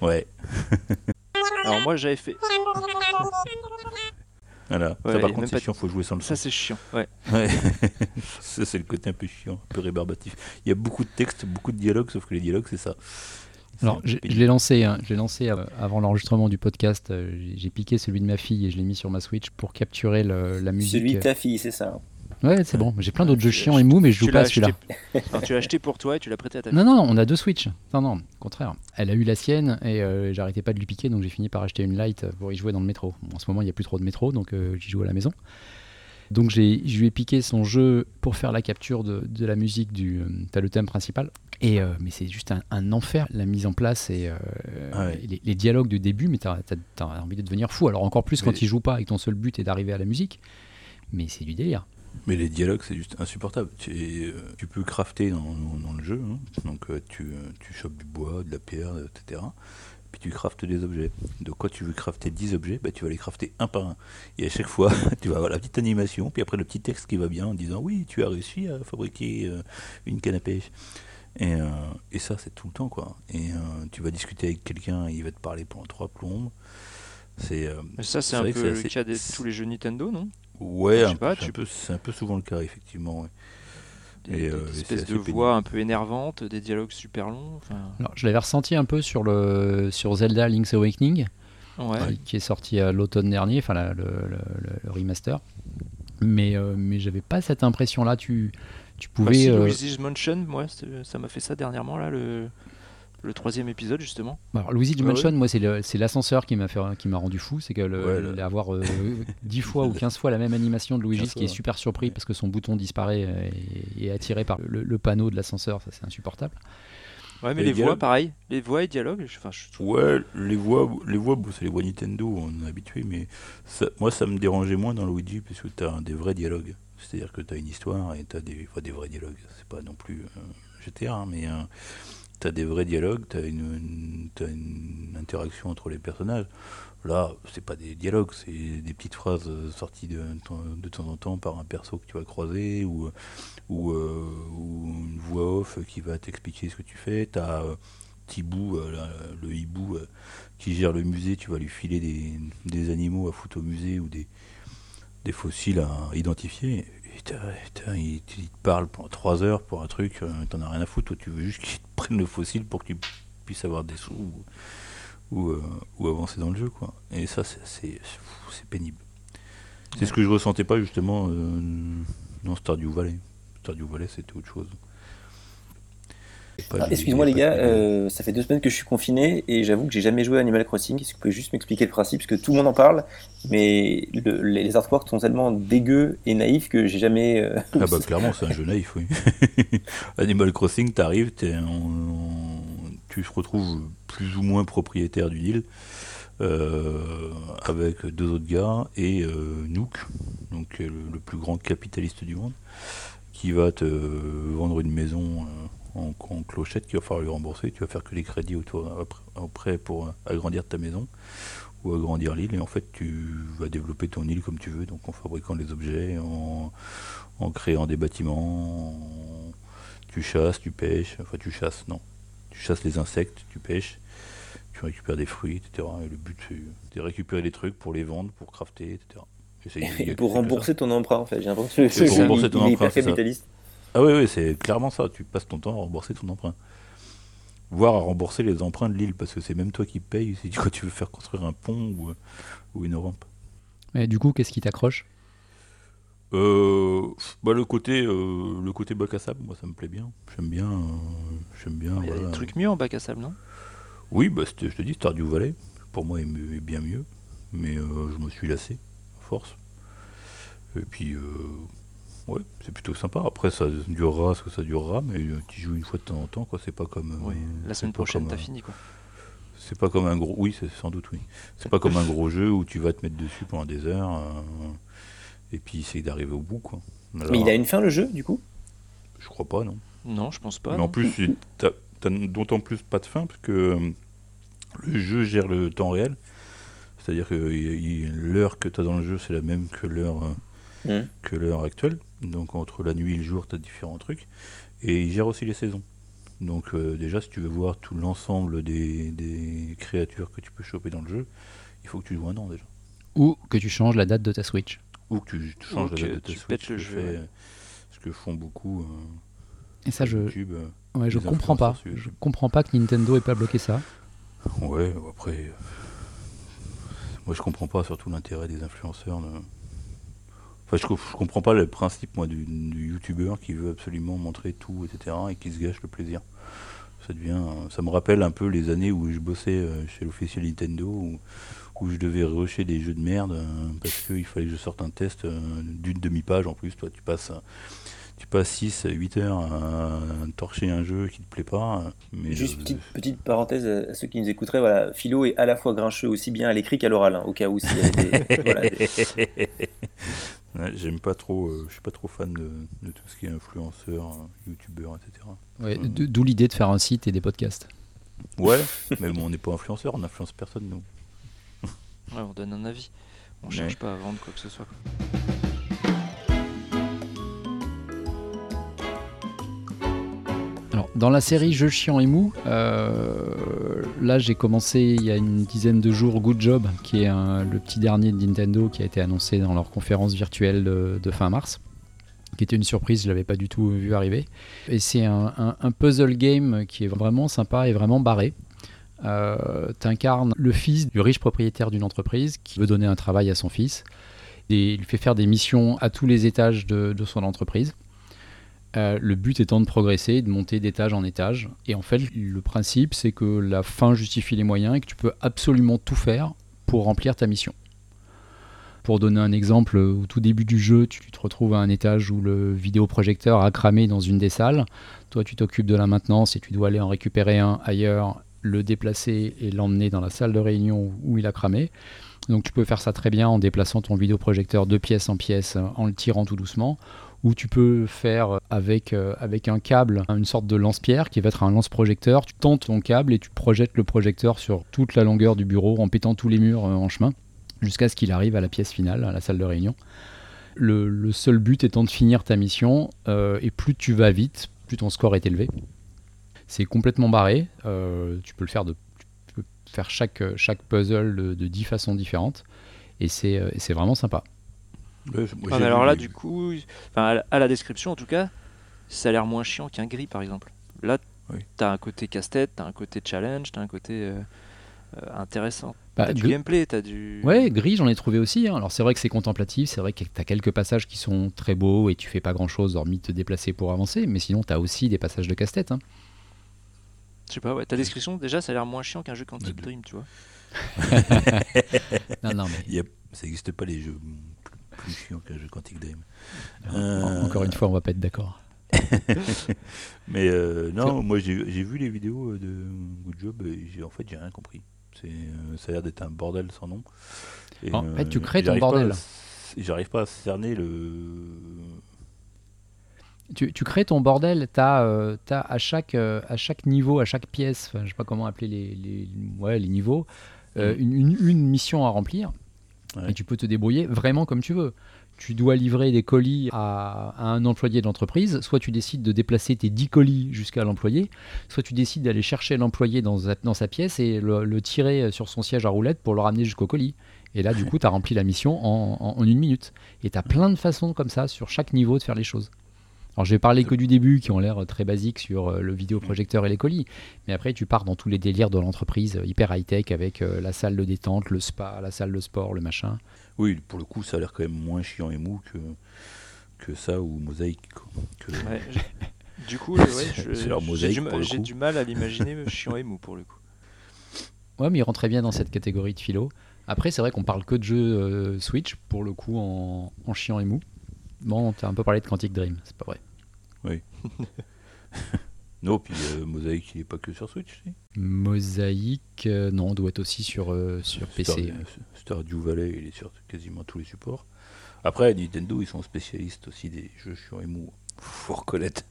Ouais. [laughs] Alors moi j'avais fait. Voilà. ça par contre c'est chiant, faut jouer sans le Ça c'est chiant, ouais. [laughs] ça c'est le côté un peu chiant, un peu rébarbatif. Il y a beaucoup de textes, beaucoup de dialogues, sauf que les dialogues c'est ça. Alors, je, l'ai lancé, hein, lancé euh, avant l'enregistrement du podcast. Euh, j'ai piqué celui de ma fille et je l'ai mis sur ma Switch pour capturer la musique. Celui de ta fille, c'est ça. Ouais, c'est bon. J'ai plein d'autres jeux chiants et mous, mais je joue pas à celui-là. tu l'as acheté pour toi et tu l'as prêté à ta Non, non, non, on a deux Switch. Non, non, au contraire. Elle a eu la sienne et euh, j'arrêtais pas de lui piquer, donc j'ai fini par acheter une light pour y jouer dans le métro. en ce moment, il n'y a plus trop de métro, donc euh, j'y joue à la maison. Donc je lui ai piqué son jeu pour faire la capture de, de la musique du. euh, T'as le thème principal. Et euh, mais c'est juste un, un enfer la mise en place et, euh, Ah ouais. et les, les dialogues du début. Mais t'as, t'as envie de devenir fou. Alors encore plus quand il joue pas et que ton seul but est d'arriver à la musique. Mais c'est du délire. Mais les dialogues, c'est juste insupportable. Tu, euh, tu peux crafter dans, le jeu, hein. donc euh, tu, euh, tu chopes du bois, de la pierre, etc. Puis tu craftes des objets. Donc quand tu veux crafter 10 objets, bah, tu vas les crafter un par un. Et à chaque fois, [laughs] tu vas avoir la petite animation, puis après le petit texte qui va bien en disant oui, tu as réussi à fabriquer euh, une canne à pêche. Et, et ça, c'est tout le temps, quoi. Et tu vas discuter avec quelqu'un, il va te parler pendant trois plombes. C'est ça, c'est un peu le cas de tous les jeux Nintendo, non? Ouais, Je un pas, peu- tu- un peu, c'est un peu souvent le cas, effectivement. ouais. Des, Et, des euh, espèces de pénible. voix un peu énervantes, des dialogues super longs. Alors je l'avais ressenti un peu sur le sur Zelda Link's Awakening. Ouais. qui- qui est sorti à l'automne dernier, enfin la- le, le- le- le remaster. Mais, euh, mais j'avais pas cette impression-là. Tu, tu Bah, pouvais. si, euh, Luigi's Mansion, moi, ça m'a fait ça dernièrement, là, le, le troisième épisode, justement. alors, Luigi's Ah Mansion, moi, c'est le- c'est l'ascenseur qui m'a fait, qui m'a rendu fou. C'est que le, Ouais, le- d'avoir euh, [laughs] 10 fois ou 15 fois la même animation de Luigi, 15 ce qui est super surpris parce que son bouton disparaît euh, et, et est attiré par le, le panneau de l'ascenseur, ça c'est insupportable. Ouais, mais les les voix, pareil. Les voix et dialogues, je, enfin, je trouve. Ouais, les voix, les voix, bon, c'est les voix Nintendo, on est habitué, mais ça- moi ça me dérangeait moins dans Luigi parce que tu as des vrais dialogues. C'est-à-dire que tu as une histoire et tu as des, enfin, des vrais dialogues. C'est pas non plus euh, GTA, hein, mais as des vrais dialogues, tu as une, t'as une interaction entre les personnages. Là, c'est pas des dialogues, c'est des petites phrases euh, sorties de, de temps en temps par un perso que tu vas croiser ou, ou, euh, une voix off qui va t'expliquer ce que tu fais. Tu as Tibou, euh, le hibou euh, qui gère le musée, tu vas lui filer des, des animaux à foutre au musée ou des, des fossiles à identifier. Et t'as- t'as- il, te parle pendant 3 heures pour un truc, euh, t'en as rien à foutre, tu veux juste qu'il te le fossile pour que tu puisses avoir des sous ou, ou, euh, ou avancer dans le jeu. quoi. Et ça, c'est pénible. C'est ce que je ressentais pas justement euh, dans Stardew Valley. Stardew Valley, c'était autre chose. Ah, Excuse-moi les gars, euh, ça fait deux semaines que je suis confiné et j'avoue que j'ai jamais joué à Animal Crossing. Est-ce que vous pouvez juste m'expliquer le principe? Parce que tout le monde en parle, mais le- les artworks sont tellement dégueux et naïfs que j'ai jamais. euh, Ah bah clairement c'est un jeu naïf oui. [laughs] Animal Crossing t'arrives, tu te retrouves plus ou moins propriétaire d'une île euh, avec deux autres gars et Nook, donc le, le plus grand capitaliste du monde, qui va te vendre une maison en, en clochette qu'il va falloir lui rembourser. Tu vas faire que les crédits autour après, pour euh, agrandir ta maison ou agrandir l'île et en fait tu vas développer ton île comme tu veux donc en fabriquant des objets en, en créant des bâtiments en- tu chasses tu pêches enfin tu chasses non tu chasses les insectes tu pêches tu récupères des fruits etc et le but c'est de récupérer des trucs pour les vendre pour crafter etc Et pour rembourser ton emprunt, en fait. J'ai l'impression que hyper c'est ça. capitaliste. Ah oui, oui, c'est clairement ça. Tu passes ton temps à rembourser ton emprunt. Voire à rembourser les emprunts de l'île, parce que c'est même toi qui payes si quand [laughs] tu veux faire construire un pont ou, ou une rampe. Mais du coup, qu'est-ce qui t'accroche? Euh, bah, le côté euh, le côté bac à sable, moi ça me plaît bien. J'aime bien. euh, J'aime bien. Il y a voilà. des trucs mieux en bac à sable, non? Oui, bah, c'était- je te dis, Stardew Valley, pour moi, est, mieux- est bien mieux. Mais euh, je me suis lassé, à force. Et puis, euh, ouais, c'est plutôt sympa. Après, ça durera ce que ça durera, mais euh, tu joues une fois de temps en temps, quoi. C'est pas comme. euh, Oui. La c'est semaine prochaine, t'as euh, fini, quoi. C'est pas comme un gros. Oui, c'est sans doute, oui. C'est pas comme un gros jeu où tu vas te mettre dessus pendant des heures euh, et puis essayer d'arriver au bout, quoi. Mais il a une fin, le jeu, du coup? Je crois pas, non. Non, je pense pas. Mais en plus, t'as t'as d'autant plus pas de fin parce que euh, le jeu gère le temps réel. C'est-à-dire que l'heure que tu as dans le jeu, c'est la même que l'heure euh, Mhm. que l'heure actuelle. Donc entre la nuit et le jour, tu as différents trucs. Et il gère aussi les saisons. Donc euh, déjà, si tu veux voir tout l'ensemble des, des créatures que tu peux choper dans le jeu, il faut que tu joues un an déjà. Ou que tu changes la date de ta Switch Ou que tu tu changes Ou la date de ta Switch, le ce que jeu, fait- ouais. Ce que font beaucoup euh, Et ça, je, YouTube. euh. ouais, je comprends pas. Je comprends pas que Nintendo ait pas bloqué ça. Ouais, après. euh, Moi, je comprends pas surtout l'intérêt des influenceurs. Enfin, je, je comprends pas le principe, moi, du, du youtubeur qui veut absolument montrer tout, etc., et qui se gâche le plaisir. Ça devient, ça me rappelle un peu les années où je bossais chez l'officiel Nintendo, où, où, je devais rusher des jeux de merde parce qu'il fallait que je sorte un test d'une demi-page en plus. Toi, tu passes tu passes 6 8 heures à torcher un jeu qui te plaît pas. Mais Juste petite, petite parenthèse à ceux qui nous écouteraient, voilà, Philo est à la fois grincheux aussi bien à l'écrit qu'à l'oral, hein, au cas où s'il y avait des... [laughs] [laughs] J'aime pas trop, euh, je suis pas trop fan de, de, tout ce qui est influenceur, euh, youtubeur, etc. Ouais, D'où l'idée de faire un site et des podcasts. Ouais, [laughs] mais bon, on n'est pas influenceur, on n'influence personne, nous. Ouais, on donne un avis. On cherche pas à vendre quoi que ce soit. Dans la série Jeux chiants et mou, euh, là j'ai commencé il y a une dizaine de jours Good Job, qui est le petit dernier de Nintendo qui a été annoncé dans leur conférence virtuelle de, fin mars, qui était une surprise, je l'avais pas du tout vu arriver. Et c'est un, puzzle game qui est vraiment sympa et vraiment barré. Euh, T'incarnes le fils du riche propriétaire d'une entreprise qui veut donner un travail à son fils. Et il fait faire des missions à tous les étages de son entreprise. Euh, le but étant de progresser, de monter d'étage en étage. Et en fait, le principe, c'est que la fin justifie les moyens et que tu peux absolument tout faire pour remplir ta mission. Pour donner un exemple, au tout début du jeu, tu te retrouves à un étage où le vidéoprojecteur a cramé dans une des salles. Toi, tu t'occupes de la maintenance et tu dois aller en récupérer un ailleurs, le déplacer et l'emmener dans la salle de réunion où il a cramé. Donc tu peux faire ça très bien en déplaçant ton vidéoprojecteur de pièce en pièce, en le tirant tout doucement, où tu peux faire avec, euh, avec un câble une sorte de lance-pierre qui va être un lance-projecteur. Tu tentes ton câble et tu projettes le projecteur sur toute la longueur du bureau en pétant tous les murs euh, en chemin jusqu'à ce qu'il arrive à la pièce finale, à la salle de réunion. Le, seul but étant de finir ta mission euh, et plus tu vas vite, plus ton score est élevé. C'est complètement barré. tu peux le faire de faire chaque, chaque puzzle de, de 10 façons différentes et c'est vraiment sympa alors là, du coup, à la description en tout cas, ça a l'air moins chiant qu'un gris par exemple. Là, tu as un côté casse-tête, tu as un côté challenge, tu as un côté euh, euh, intéressant. Bah, t'as du gameplay, t'as du. Ouais, gris, j'en ai trouvé aussi. Hein. Alors c'est vrai que c'est contemplatif, c'est vrai que t'as quelques passages qui sont très beaux et tu fais pas grand chose hormis te déplacer pour avancer, mais sinon t'as aussi des passages de casse-tête. Hein. Je sais pas, ouais, ta description déjà ça a l'air moins chiant qu'un jeu Quantic Dream, tu vois. [laughs] non, non, mais. Ça n'existe pas les jeux plus chiant jeu Quantic Dream. Encore une fois, on va pas être d'accord. [laughs] Mais euh, non, moi j'ai vu les vidéos de Good Job et en fait j'ai rien compris. Euh, ça a l'air d'être un bordel sans nom. en fait, tu crées ton bordel. J'arrive pas à cerner le. Tu, tu crées ton bordel, tu as, euh, à, chaque, à chaque niveau, à chaque pièce, je sais pas comment appeler les, les, ouais, les niveaux, mm. une, une, mission à remplir. Et tu peux te débrouiller vraiment comme tu veux. Tu dois livrer des colis à, un employé de l'entreprise, soit tu décides de déplacer tes 10 colis jusqu'à l'employé, soit tu décides d'aller chercher l'employé dans, dans, sa pièce et le, tirer sur son siège à roulette pour le ramener jusqu'au colis. Et là, du coup, tu as rempli la mission en, en une minute. Et tu as plein de façons comme ça sur chaque niveau de faire les choses. Alors, je vais parler que du début, qui ont l'air très basiques sur euh, le vidéoprojecteur et les colis. Mais après, tu pars dans tous les délires de l'entreprise, euh, hyper high-tech, avec euh, la salle de détente, le spa, la salle de sport, le machin. Oui, pour le coup, ça a l'air quand même moins chiant et mou que, que ça ou mosaïque. [laughs] du coup, j'ai du, mal à l'imaginer [laughs] chiant et mou pour le coup. Ouais, mais il rentrait bien dans cette catégorie de philo. Après, c'est vrai qu'on parle que de jeux Switch, pour le coup, en, en chiant et mou. Bon, t'as un peu parlé de Quantic Dream, c'est pas vrai. Oui. [laughs] non, puis euh, Mosaïque, il n'est pas que sur Switch, si Mosaïque, euh, non, doit être aussi sur, euh, sur PC. Stardew Valley, il est sur quasiment tous les supports. Après, Nintendo, ils sont spécialistes aussi des jeux et mous. Faut reconnaître.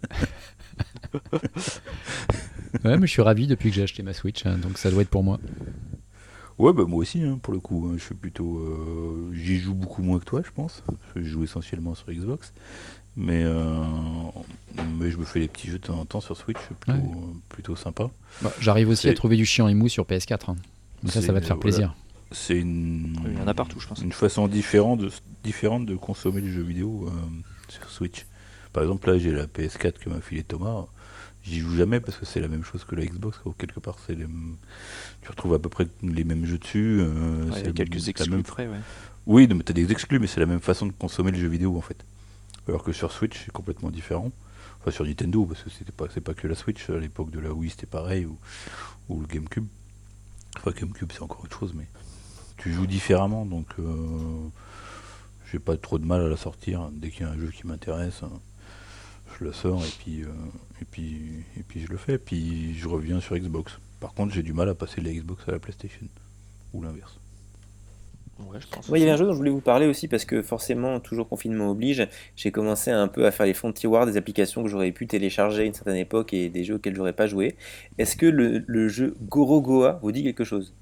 [laughs] ouais, mais je suis ravi depuis que j'ai acheté ma Switch, hein, donc ça doit être pour moi. Ouais, bah moi aussi, hein, pour le coup. Hein, je suis plutôt. Euh, j'y joue beaucoup moins que toi, je pense. Je joue essentiellement sur Xbox. Mais, euh, mais je me fais des petits jeux de temps en temps sur Switch, plutôt, plutôt sympa. Bah, j'arrive aussi à trouver du chiant et mou sur PS4. Hein. ça, ça va te faire plaisir. C'est une. Il y en a partout, je pense. Une façon différente de, différente de consommer les jeux vidéo euh, sur Switch. Par exemple, là, j'ai la PS4 que m'a filé Thomas j'y joue jamais parce que c'est la même chose que la Xbox. Quelque part, c'est tu retrouves à peu près les mêmes jeux dessus. Euh, c'est quelques exclus même... près, ouais. Oui, tu as des exclus, mais c'est la même façon de consommer le jeu vidéo en fait. Alors que sur Switch, c'est complètement différent. Enfin, sur Nintendo, parce que c'était pas, c'est pas que la Switch. À l'époque de la Wii, c'était pareil, ou, ou le GameCube. Enfin, GameCube, c'est encore autre chose, mais tu joues différemment, donc euh, j'ai pas trop de mal à la sortir. Dès qu'il y a un jeu qui m'intéresse, hein, je le sors et puis, euh, et puis, et puis je le fais. Puis je reviens sur Xbox. Par contre, j'ai du mal à passer de la Xbox à la PlayStation, ou l'inverse. Ouais, je pense. Ouais, il y avait un jeu dont je voulais vous parler aussi parce que forcément, toujours confinement oblige, j'ai commencé un peu à faire les fonds de tiroir des applications que j'aurais pu télécharger à une certaine époque et des jeux auxquels j'aurais pas joué. Est-ce que le, le jeu Gorogoa vous dit quelque chose?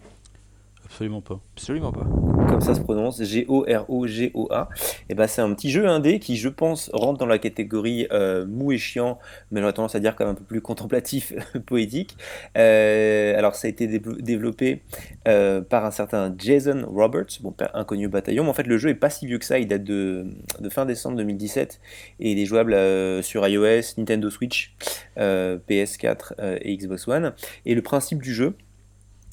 Absolument pas. Absolument pas. Comme ça se prononce, G-O-R-O-G-O-A. Et ben c'est un petit jeu indé qui, je pense, rentre dans la catégorie euh, mou et chiant, mais j'aurais tendance à dire quand même un peu plus contemplatif, [laughs] poétique. Euh, alors ça a été dé- développé euh, par un certain Jason Roberts, bon, inconnu au bataillon, mais en fait le jeu est pas si vieux que ça, il date de, de fin décembre 2017 et il est jouable sur iOS, Nintendo Switch, euh, PS4 euh, et Xbox One. Et le principe du jeu,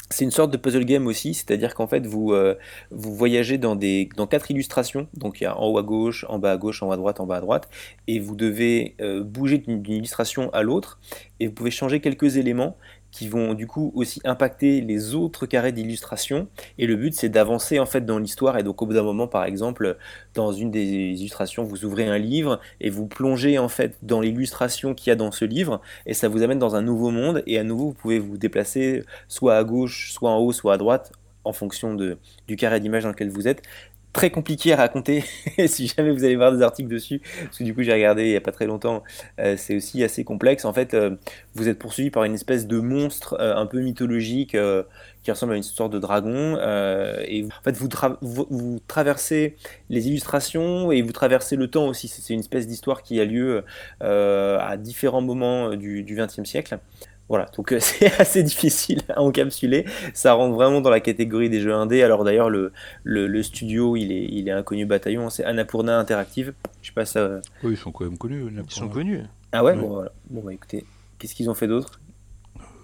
c'est une sorte de puzzle game aussi, c'est-à-dire qu'en fait vous, euh, voyagez dans, quatre illustrations, donc il y a en haut à gauche, en bas à gauche, en haut à droite, en bas à droite, et vous devez euh, bouger d'une illustration à l'autre, et vous pouvez changer quelques éléments qui vont du coup aussi impacter les autres carrés d'illustration, et le but c'est d'avancer en fait dans l'histoire, et donc au bout d'un moment par exemple, dans une des illustrations, vous ouvrez un livre, et vous plongez en fait dans l'illustration qu'il y a dans ce livre, et ça vous amène dans un nouveau monde, et à nouveau vous pouvez vous déplacer soit à gauche, soit en haut, soit à droite, en fonction du carré d'image dans lequel vous êtes. Très compliqué à raconter, [laughs] si jamais vous allez voir des articles dessus, parce que du coup j'ai regardé il n'y a pas très longtemps, euh, c'est aussi assez complexe. En fait, euh, vous êtes poursuivi par une espèce de monstre euh, un peu mythologique qui ressemble à une sorte de dragon, et en fait vous, vous, traversez les illustrations et vous traversez le temps aussi. C'est une espèce d'histoire qui a lieu à différents moments du XXe siècle. Voilà, donc euh, [laughs] c'est assez difficile à encapsuler. Ça rentre vraiment dans la catégorie des jeux indés. Alors d'ailleurs, le, le, le studio, il est, il est inconnu bataillon, c'est Annapurna Interactive. Je sais pas ça. Oui, ils sont quand même connus. Ils sont connus. Ah ouais, Ouais. Bon, voilà. bon bah écoutez, qu'est-ce qu'ils ont fait d'autre?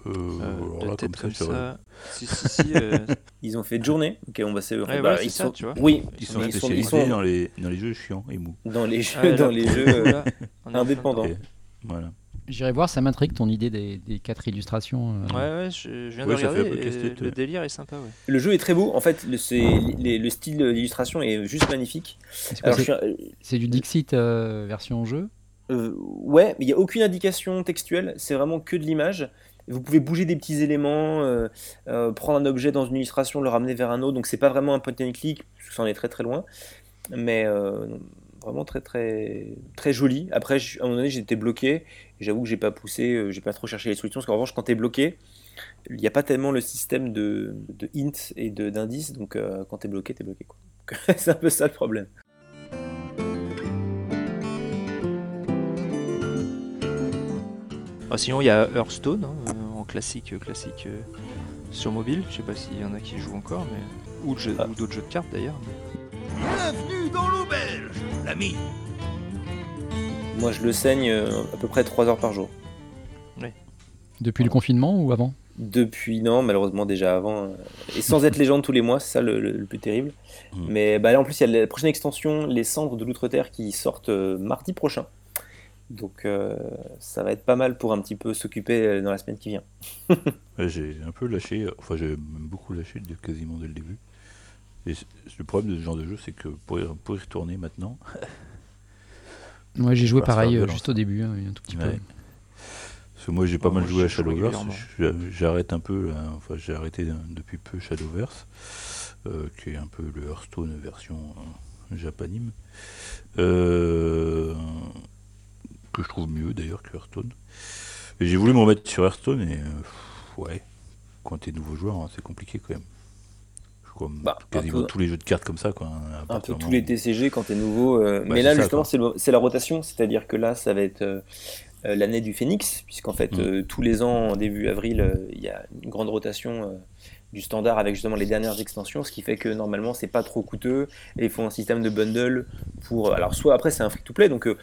Euh, Euh, là, tête comme ça, comme c'est vrai. ça. Si, si, si. euh, [laughs] Ils ont fait de journée. Ok, on va se. Ouais, bah, ils ça, sont... tu vois. Oui, Ils sont ils sont, ils spécialisés sont dans, les, dans les jeux chiants et mous. dans les jeux, ah, là, dans les jeux euh, indépendants. voilà. J'irai voir, ça m'intrigue ton idée des, des quatre illustrations. euh. Ouais, ouais, je, je viens Ouais, de regarder. et le délire est sympa, ouais. Le jeu est très beau. En fait, le, les- le style d'illustration est juste magnifique. C'est quoi, Alors, je c'est- suis- c'est du Dixit euh, version jeu? Euh, ouais, mais il n'y a aucune indication textuelle, c'est vraiment que de l'image. Vous pouvez bouger des petits éléments, euh, euh, prendre un objet dans une illustration, le ramener vers un autre, donc c'est pas vraiment un point and click, parce que ça en est très très loin, mais euh, vraiment très très très joli. Après, à un moment donné, j'étais bloqué, j'avoue que j'ai pas poussé, euh, j'ai pas trop cherché les solutions, parce qu'en revanche, quand tu es bloqué, il n'y a pas tellement le système de, de hint et de- d'indices, donc euh, quand tu es bloqué, tu es bloqué. [laughs] c'est un peu ça le problème. Ah, sinon, il y a Hearthstone hein, euh, en classique, classique euh, sur mobile. Je sais pas s'il y en a qui jouent encore, mais ou, Ah. ou d'autres jeux de cartes d'ailleurs. Bienvenue dans l'auberge, l'ami. Moi, je le saigne euh, à peu près 3 heures par jour. Depuis le confinement ou avant? Depuis, non, malheureusement déjà avant. euh, Et sans [laughs] être légende tous les mois, c'est ça le, le- le plus terrible. Mm. Mais bah, là, en plus, il y a la prochaine extension, Les Cendres de l'Outre-Terre, qui sortent euh, mardi prochain. Donc euh, ça va être pas mal pour un petit peu s'occuper dans la semaine qui vient. [laughs] Ouais, j'ai un peu lâché, enfin j'ai même beaucoup lâché de- quasiment dès le début. Et le problème de ce genre de jeu, c'est que pour y, pour y retourner maintenant, [laughs] Moi j'ai joué pareil euh, juste au début, hein, un tout petit peu. Ouais. parce que moi j'ai pas Ouais, mal moi, joué à Shadowverse, j'arrête un peu, là, enfin j'ai arrêté depuis peu Shadowverse, euh, qui est un peu le Hearthstone version euh, japanime, euh, que je trouve mieux d'ailleurs que Hearthstone. Et j'ai voulu me remettre sur Hearthstone et euh, ouais, quand t'es nouveau joueur, hein, c'est compliqué quand même. Comme Bah, quasiment peu- tous les jeux de cartes comme ça, quoi. hein, Un peu tous les TCG quand t'es nouveau. euh, Bah, mais là, ça, justement, c'est la rotation, c'est-à-dire que là, ça va être euh, euh, l'année du Phénix, puisqu'en fait, Mm. euh, tous les ans, en début avril, il y a une grande rotation du standard avec justement les dernières extensions, ce qui fait que normalement, c'est pas trop coûteux et ils font un système de bundle pour. Alors, soit après, c'est un free-to-play, donc euh,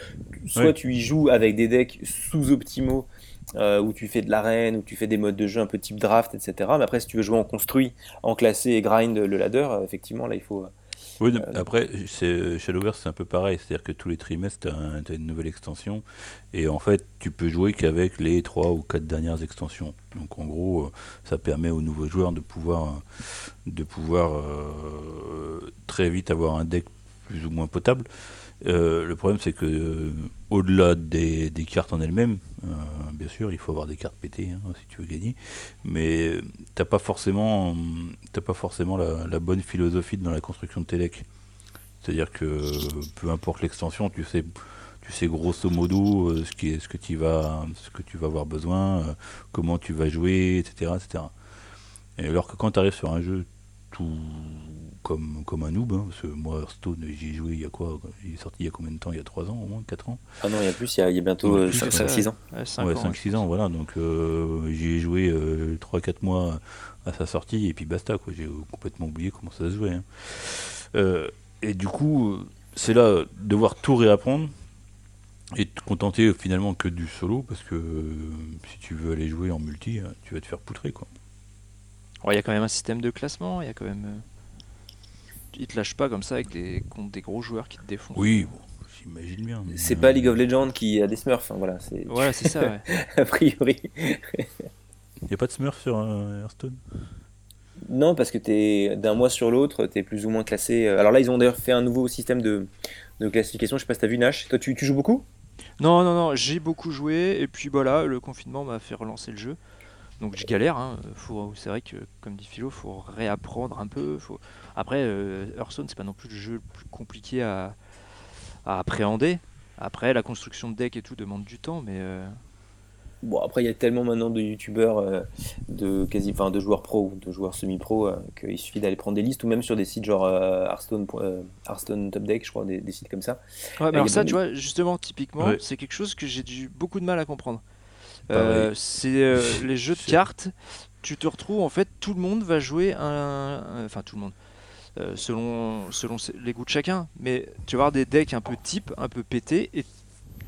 soit Oui. tu y joues avec des decks sous-optimaux. Euh, où tu fais de l'arène, où tu fais des modes de jeu un peu type draft, etc. Mais après, si tu veux jouer en construit, en classé et grind le ladder, euh, effectivement, là, il faut, Oui, après, Shadowverse, c'est un peu pareil. C'est-à-dire que tous les trimestres, tu as, une nouvelle extension. Et en fait, tu peux jouer qu'avec les 3 ou 4 dernières extensions. Donc en gros, euh, ça permet aux nouveaux joueurs de pouvoir, de pouvoir euh, très vite avoir un deck plus ou moins potable. Euh, le problème, c'est que euh, au-delà des, cartes en elles-mêmes, euh, bien sûr, il faut avoir des cartes pétées hein, si tu veux gagner, mais t'as pas forcément, pas forcément la, bonne philosophie dans la construction de tes decks. C'est-à-dire que peu importe l'extension, tu sais, tu sais grosso modo ce, qui est, ce que tu vas, ce que tu vas avoir besoin, comment tu vas jouer, etc., etc. Et alors que quand tu arrives sur un jeu tout comme, comme un noob. Hein, parce que moi, Hearthstone, j'y ai joué il y a quoi Il est sorti il y a combien de temps Il y a 3 ans au moins 4 ans Ah non, il y a plus, il y a, bientôt 5-6 ans. Ouais, 5-6 ans, voilà. Donc euh, j'y ai joué 3-4 euh, mois à sa sortie et puis basta. quoi J'ai complètement oublié comment ça se jouait. Hein. Euh, et du coup, c'est là devoir tout réapprendre et te contenter finalement que du solo parce que si tu veux aller jouer en multi, tu vas te faire poutrer quoi. Il y a quand même un système de classement, il y a quand même il te lâche pas comme ça avec des contre des gros joueurs qui te défoncent. Oui, j'imagine bien. C'est pas League of Legends qui a des Smurfs, hein, voilà. C'est... Ouais, c'est ça. Ouais. [laughs] a priori. Il n'y a pas de Smurf sur euh, Hearthstone? Non, parce que es, d'un mois sur l'autre, tu es plus ou moins classé. Euh, alors là, ils ont d'ailleurs fait un nouveau système de, de classification. Je sais pas si tu as vu Nash. Toi, tu, tu joues beaucoup? Non, non, non. J'ai beaucoup joué. Et puis voilà, le confinement m'a fait relancer le jeu. Donc je galère. Hein. c'est vrai que, comme dit Philo, faut réapprendre un peu. Faut... Après, euh, Hearthstone, c'est pas non plus le jeu le plus compliqué à, appréhender. Après, la construction de deck et tout demande du temps, mais. Euh, bon, après, il y a tellement maintenant de youtubeurs, euh, de, quasi, enfin, de joueurs pro ou de joueurs semi-pro euh, qu'il suffit d'aller prendre des listes ou même sur des sites genre Hearthstone, Hearthstone Top Deck, je crois, des, sites comme ça. Ouais, mais alors ça, tu vois, justement, typiquement, c'est quelque chose que j'ai eu beaucoup de mal à comprendre. [laughs] c'est les jeux de cartes. Tu te retrouves en fait, tout le monde va jouer un, enfin tout le monde. Euh, selon, selon les goûts de chacun. Mais tu vas avoir des decks un peu type, un peu pétés, et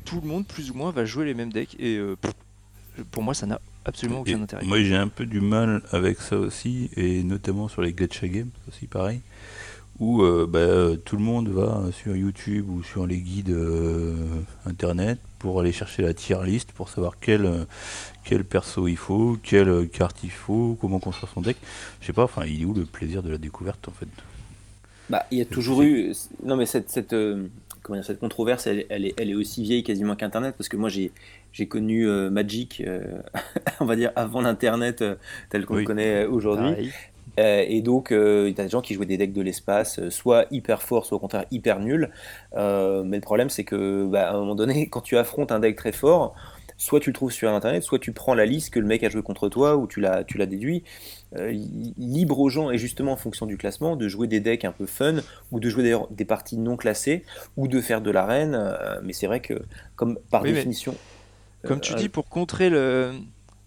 tout le monde, plus ou moins, va jouer les mêmes decks. Et euh, pour moi, ça n'a absolument aucun intérêt. Moi, j'ai un peu du mal avec ça aussi, et notamment sur les gacha games, aussi pareil, où euh, bah, tout le monde va sur YouTube ou sur les guides internet pour aller chercher la tier list pour savoir quel, quel perso il faut, quelle carte il faut, comment construire son deck. Je sais pas, enfin, il est où le plaisir de la découverte en fait? Bah, il y a toujours eu. Non, mais cette, cette, euh, comment dire, cette controverse, elle, elle, est, elle, est, aussi vieille quasiment qu'Internet, parce que moi, j'ai, j'ai connu euh, Magic, euh, [laughs] on va dire, avant l'Internet tel qu'on le connaît aujourd'hui. Et donc, il y a des gens qui jouaient des decks de l'espace, soit hyper forts, soit au contraire hyper nuls. mais le problème, c'est que, bah, à un moment donné, [laughs] quand tu affrontes un deck très fort, soit tu le trouves sur internet, soit tu prends la liste que le mec a joué contre toi ou tu déduit. Euh, libre aux gens, et justement en fonction du classement, de jouer des decks un peu fun, ou de jouer des, parties non classées, ou de faire de l'arène. Euh, mais c'est vrai que, comme par définition. Comme tu euh, dis, pour contrer le,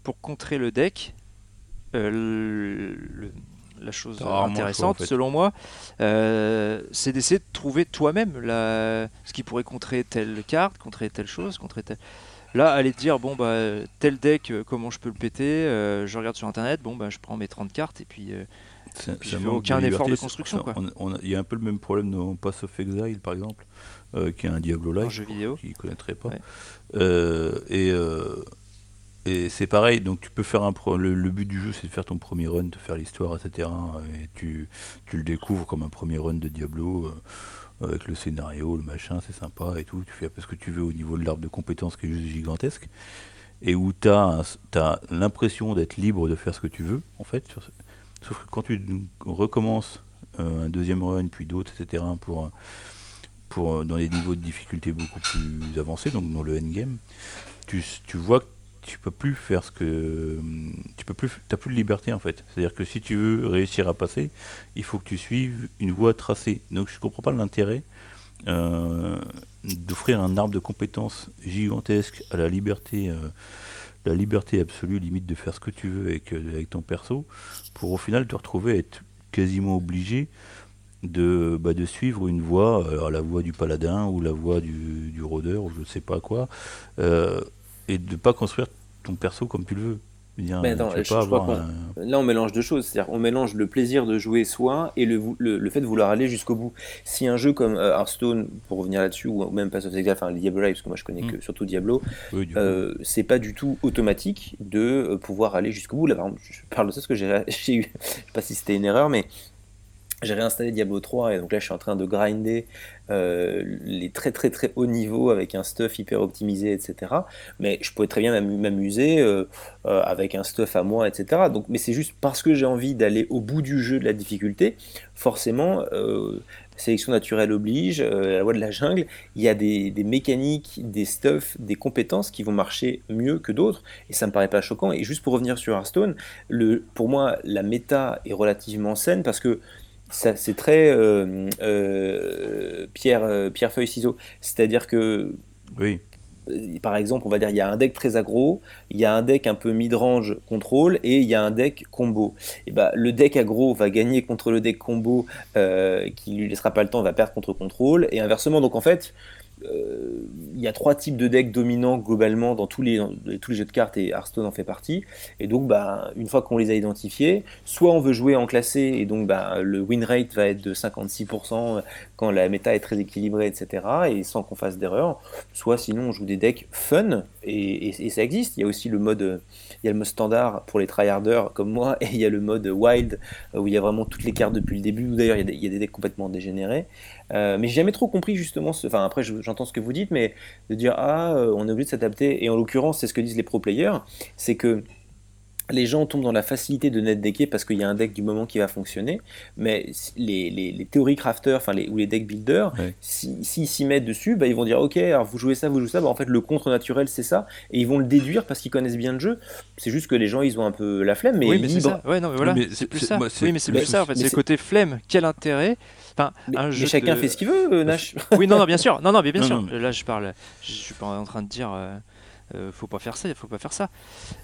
pour contrer le deck, la chose intéressante, selon moi, c'est d'essayer de trouver toi-même ce qui pourrait contrer telle carte, contrer telle chose, contrer telle. Là, aller dire, bon, bah, tel deck, euh, comment je peux le péter euh, Je regarde sur internet, bon, bah, je prends mes 30 cartes et puis. Euh, je fais aucun effort de construction. Il y a un peu le même problème dans Pass of Exile, par exemple, qui est un Diablo Live, qui ne connaîtrait pas. et c'est pareil, donc tu peux faire un le, but du jeu c'est de faire ton premier run, de faire l'histoire, etc. Et tu, tu, le découvres comme un premier run de Diablo avec le scénario, le machin, c'est sympa et tout. Tu fais ce que tu veux au niveau de l'arbre de compétences qui est juste gigantesque. Et où tu as, l'impression d'être libre de faire ce que tu veux, en fait. Sauf que quand tu recommences euh, un deuxième run, puis d'autres, etc., pour, pour, dans des niveaux de difficulté beaucoup plus avancés, donc dans le endgame, tu, tu vois que tu peux plus faire ce que tu peux plus t'as plus de liberté en fait. C'est à dire que si tu veux réussir à passer il faut que tu suives une voie tracée. Donc je comprends pas l'intérêt euh, d'offrir un arbre de compétences gigantesque à la liberté euh, la liberté absolue limite de faire ce que tu veux avec, euh, avec ton perso pour au final te retrouver être quasiment obligé de, bah, suivre une voie, la voie du paladin ou la voie du, rôdeur ou je sais pas quoi, et de pas construire ton perso comme tu le veux. Mais attends, je, crois qu'on- Là, on mélange deux choses. C'est-à-dire, on mélange le plaisir de jouer soi et le, le, le fait de vouloir aller jusqu'au bout. Si un jeu comme euh, Hearthstone, pour revenir là-dessus, ou même Pass of Exile, enfin Diablo Live, parce que moi je connais Mm. que surtout Diablo, Oui, euh, c'est pas du tout automatique de euh, pouvoir aller jusqu'au bout. Là, par exemple, je parle de ça parce que j'ai [laughs] j'ai eu, je sais pas si c'était une erreur, mais j'ai réinstallé Diablo 3 et donc là je suis en train de grinder euh, les très très très hauts niveaux avec un stuff hyper optimisé, etc. Mais je pourrais très bien m'amu- m'amuser euh, euh, avec un stuff à moi, etc. Donc, mais c'est juste parce que j'ai envie d'aller au bout du jeu de la difficulté, forcément, sélection naturelle oblige, la loi de la jungle, il y a des, des mécaniques, des stuffs, des compétences qui vont marcher mieux que d'autres, et ça me paraît pas choquant. Et juste pour revenir sur Hearthstone, le, pour moi, la méta est relativement saine parce que c'est très euh, euh, pierre, euh, pierre feuille ciseaux. C'est-à-dire que Oui. par exemple, on va dire il y a un deck très aggro, il y a un deck un peu mid-range contrôle et il y a un deck combo. Et bah, le deck aggro va gagner contre le deck combo euh, qui lui laissera pas le temps, va perdre contre contrôle et inversement. Donc en fait, il y a trois types de decks dominants globalement dans tous les, tous les jeux de cartes et Hearthstone en fait partie. Et donc, bah, une fois qu'on les a identifiés, soit on veut jouer en classé et donc bah, le win rate va être de 56% quand la méta est très équilibrée, etc. et sans qu'on fasse d'erreur. Soit sinon on joue des decks fun et ça existe. Il y a aussi le mode, euh, il y a le mode standard pour les tryharders comme moi et il y a le mode wild euh, où il y a vraiment toutes les cartes depuis le début. Ou D'ailleurs, il, y a des- decks complètement dégénérés. Euh, mais j'ai jamais trop compris justement. Ce... Enfin après, je- j'entends ce que vous dites, mais de dire ah, euh, on est obligé de s'adapter. Et en l'occurrence, c'est ce que disent les pro players, c'est que les gens tombent dans la facilité de net decker parce qu'il y a un deck du moment qui va fonctionner, mais les, les, les théories crafters, enfin les, ou les deck builders, Ouais. si- s'ils s'y mettent dessus, bah, ils vont dire ok, alors vous jouez ça, vous jouez ça, bah, en fait le contre naturel c'est ça, et ils vont le déduire parce qu'ils connaissent bien le jeu. C'est juste que les gens ils ont un peu la flemme, mais, oui, mais libre. ça. Ouais, non, mais voilà, Oui, c'est plus ça. moi, oui, mais c'est mais plus ça en fait. C'est le côté flemme. Quel intérêt? Enfin, Mais, un mais jeu chacun de- fait ce qu'il veut, euh, Nash. Oui, non, non, bien sûr. Non, non, mais bien Non, sûr. non, mais- Là, je parle. Je suis pas en train de dire. euh, euh, faut pas faire ça. Faut pas faire ça.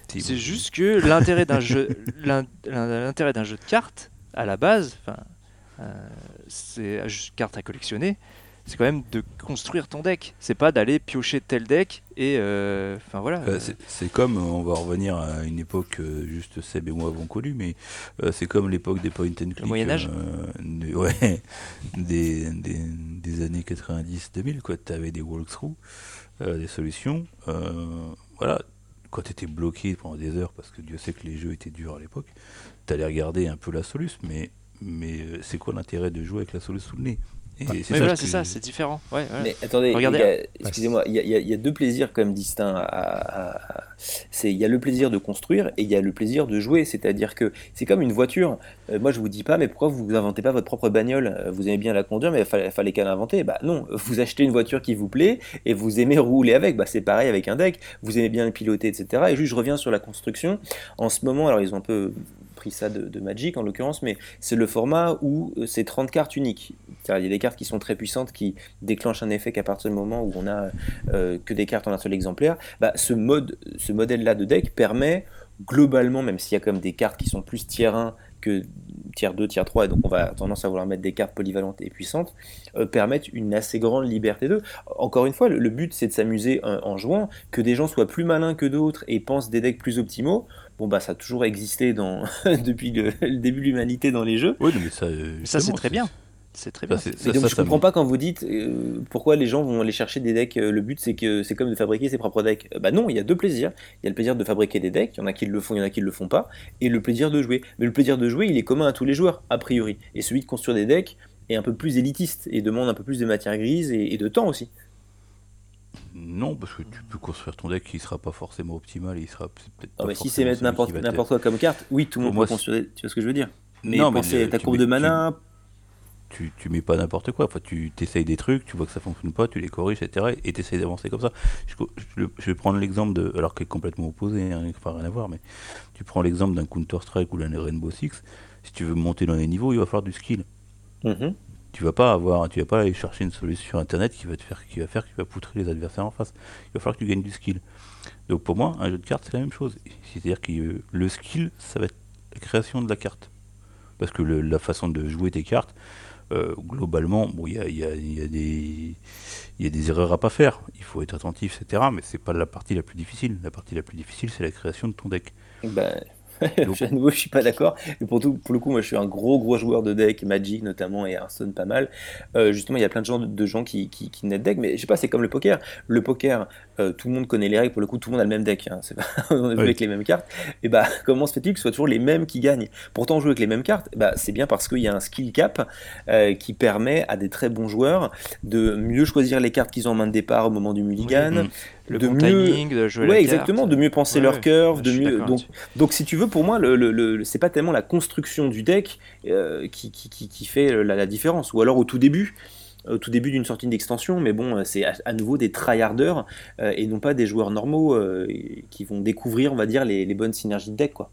C'est juste que l'intérêt d'un jeu, [laughs] l'in- l'intérêt d'un jeu de cartes à la base, enfin, euh, c'est cartes à collectionner. C'est quand même de construire ton deck. C'est pas d'aller piocher tel deck et, euh, enfin voilà. Euh, c'est- c'est comme, on va revenir à une époque euh, juste Seb et moi avons connu, mais c'est comme l'époque des point and click. Moyen Âge de- Ouais, [laughs] des, des, des années 90-2000, quoi. Tu avais des walkthroughs, euh, des solutions. euh, voilà, quand tu étais bloqué pendant des heures, parce que Dieu sait que les jeux étaient durs à l'époque, tu allais regarder un peu la soluce, mais, mais euh, c'est quoi l'intérêt de jouer avec la soluce sous le nez? Et voilà, que- c'est ça, c'est différent. Ouais, voilà. Mais attendez, Regardez. excusez-moi, il y, a- il y a- il y a deux plaisirs quand même distincts. à- à- à- c'est il y a le plaisir de construire et il y a le plaisir de jouer. C'est-à-dire que c'est comme une voiture. Euh, moi, je vous dis pas, mais pourquoi vous inventez pas votre propre bagnole? Euh, Vous aimez bien la conduire, mais il fallait, fallait qu'à l'inventer. Bah non, vous achetez une voiture qui vous plaît et vous aimez rouler avec. Bah c'est pareil avec un deck. Vous aimez bien le piloter, etc. Et juste, je reviens sur la construction. En ce moment, alors ils ont un peu ça de, de Magic en l'occurrence, mais c'est le format où euh, c'est 30 cartes uniques. Il y a des cartes qui sont très puissantes qui déclenchent un effet qu'à partir du moment où on a euh, que des cartes en un seul exemplaire. Bah, ce mode, ce modèle-là de deck permet globalement, même s'il y a comme des cartes qui sont plus tiers 1 que tiers 2, tiers 3, et donc on va tendance à vouloir mettre des cartes polyvalentes et puissantes, euh, permettent une assez grande liberté d'eux. Encore une fois, le, but c'est de s'amuser en, en jouant, que des gens soient plus malins que d'autres et pensent des decks plus optimaux. Bon bah ça a toujours existé dans, [laughs] depuis le, le début de l'humanité dans les jeux. Oui, mais ça, euh, Mais ça, c'est très bien. C'est très bien. ça, donc ça, je ça comprends pas quand vous dites euh, pourquoi les gens vont aller chercher des decks. euh, le but c'est que c'est comme de fabriquer ses propres decks. Bah non, il y a deux plaisirs. Il y a le plaisir de fabriquer des decks, il y en a qui le font, il y en a qui le font pas, et le plaisir de jouer. Mais le plaisir de jouer, il est commun à tous les joueurs a priori. Et celui de construire des decks est un peu plus élitiste et demande un peu plus de matière grise et, et de temps aussi. Non, parce que tu peux construire ton deck qui sera pas forcément optimal et il sera peut-être Ah bah, si c'est mettre n'importe quoi comme carte, oui, tout le monde moi, peut construire. Tu vois ce que je veux dire Mais Non, mais le- à ta courbe de mana. tu, tu mets pas n'importe quoi. Enfin, tu t'essayes des trucs, tu vois que ça fonctionne pas, tu les corriges, etc. Et t'essayes d'avancer comme ça. Je, vais prendre l'exemple de, alors qu'il est complètement opposé, hein, enfin rien à voir, mais tu prends l'exemple d'un Counter Strike ou d'un Rainbow Six. Si tu veux monter dans les niveaux, il va falloir du skill. Mhm. Tu vas pas avoir, tu vas pas aller chercher une solution sur internet qui va te faire, qui va faire, qui va poutrer les adversaires en face. Il va falloir que tu gagnes du skill. Donc pour moi, un jeu de cartes c'est la même chose. C'est-à-dire que euh, le skill, ça va être la création de la carte. Parce que le- la façon de jouer tes cartes, euh, globalement, bon, il y a, y a- y a des, il y a des erreurs à pas faire. Il faut être attentif, etc. Mais c'est pas la partie la plus difficile. La partie la plus difficile, c'est la création de ton deck. [laughs] À nouveau, je suis pas d'accord. Et pour, tout, pour le coup, moi, je suis un gros, gros joueur de deck, Magic notamment, et Hearthstone pas mal. Euh, justement, il y a plein de gens, de, gens qui, qui, qui net deck, mais je sais pas, c'est comme le poker. Le poker, euh, tout le monde connaît les règles, pour le coup, tout le monde a le même deck. Hein. C'est pas, [laughs] on joue avec les mêmes cartes. Et bah, [laughs] comment se fait-il que ce soit toujours les mêmes qui gagnent? Pourtant, jouer avec les mêmes cartes, bah, c'est bien parce qu'il y a un skill cap euh, qui permet à des très bons joueurs de mieux choisir les cartes qu'ils ont en main de départ au moment du mulligan. Le de bon mieux... timing de jouer Ouais, la exactement, carte. de mieux penser Ouais, leur curve, de mieux. Donc, donc, si tu veux, pour moi, le, le- le- c'est pas tellement la construction du deck euh, qui, qui, qui- qui fait la, la différence. Ou alors au tout début, au tout début d'une sortie d'extension, mais bon, euh, c'est à, à nouveau des tryharders euh, et non pas des joueurs normaux euh, qui vont découvrir, on va dire, les, les bonnes synergies de deck, quoi.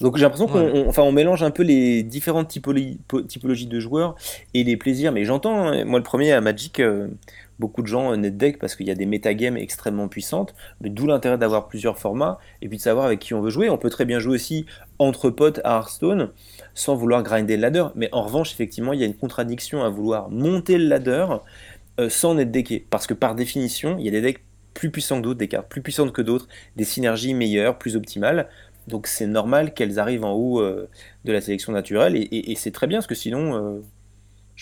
Donc j'ai l'impression qu'on Ouais. enfin, on mélange un peu les différentes typologies, po- typologies de joueurs et les plaisirs. Mais j'entends, hein, moi le premier à Magic, euh, beaucoup de gens euh, net deck parce qu'il y a des métagames extrêmement puissantes, mais d'où l'intérêt d'avoir plusieurs formats et puis de savoir avec qui on veut jouer. On peut très bien jouer aussi entre potes à Hearthstone sans vouloir grinder le ladder. Mais en revanche, effectivement, il y a une contradiction à vouloir monter le ladder euh, sans net decker. Parce que par définition, il y a des decks plus puissants que d'autres, des cartes plus puissantes que d'autres, des synergies meilleures, plus optimales. Donc c'est normal qu'elles arrivent en haut euh, de la sélection naturelle et, c'est très bien parce que sinon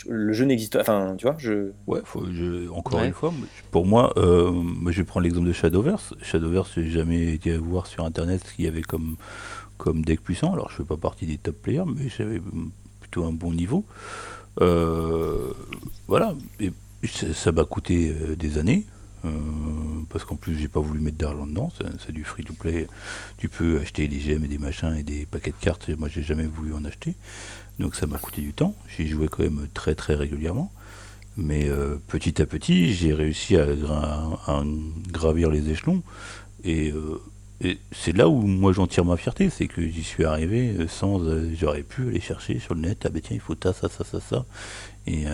je- le jeu n'existe pas. Enfin, tu vois, je. Ouais, faut, je- encore Ouais. une fois, pour moi, euh, moi, je vais prendre l'exemple de Shadowverse. Shadowverse, j'ai jamais été à voir sur internet ce qu'il y avait comme, comme deck puissant. Alors, je fais pas partie des top players, mais j'avais plutôt un bon niveau. Euh, voilà, et ça m'a coûté euh, des années. euh, parce qu'en plus j'ai pas voulu mettre d'argent dedans, c'est c'est du free to play. Tu peux acheter des gemmes et des machins et des paquets de cartes. et Moi j'ai jamais voulu en acheter, donc ça m'a coûté du temps. J'y jouais quand même très très régulièrement. Mais euh, petit à petit, j'ai réussi à, gra- à gravir les échelons. Et, euh, et c'est là où moi j'en tire ma fierté, c'est que j'y suis arrivé sans. euh, J'aurais pu aller chercher sur le net, ah ben tiens, il faut ça, ça, ça, ça, ça. Et.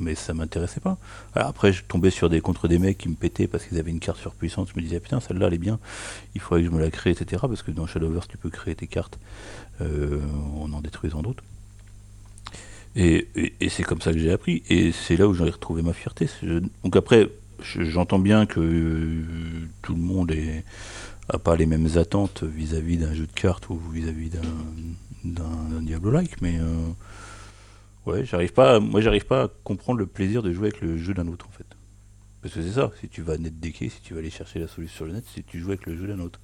Mais ça m'intéressait pas. Après, je tombais sur des contre des mecs qui me pétaient parce qu'ils avaient une carte surpuissante. Je me disais, putain, celle-là, elle est bien. Il faudrait que je me la crée, etc. Parce que dans Shadowverse, tu peux créer tes cartes euh, en en détruisant d'autres. Et, et- c'est comme ça que j'ai appris. Et c'est là où j'ai retrouvé ma fierté. Donc après, je- j'entends bien que euh, tout le monde est, a pas les mêmes attentes vis-à-vis d'un jeu de cartes ou vis-à-vis d'un Diablo-like, mais euh, ouais, j'arrive pas, moi j'arrive pas à comprendre le plaisir de jouer avec le jeu d'un autre en fait. Parce que c'est ça, si tu vas net decker, si tu vas aller chercher la solution sur le net, que tu joues avec le jeu d'un autre.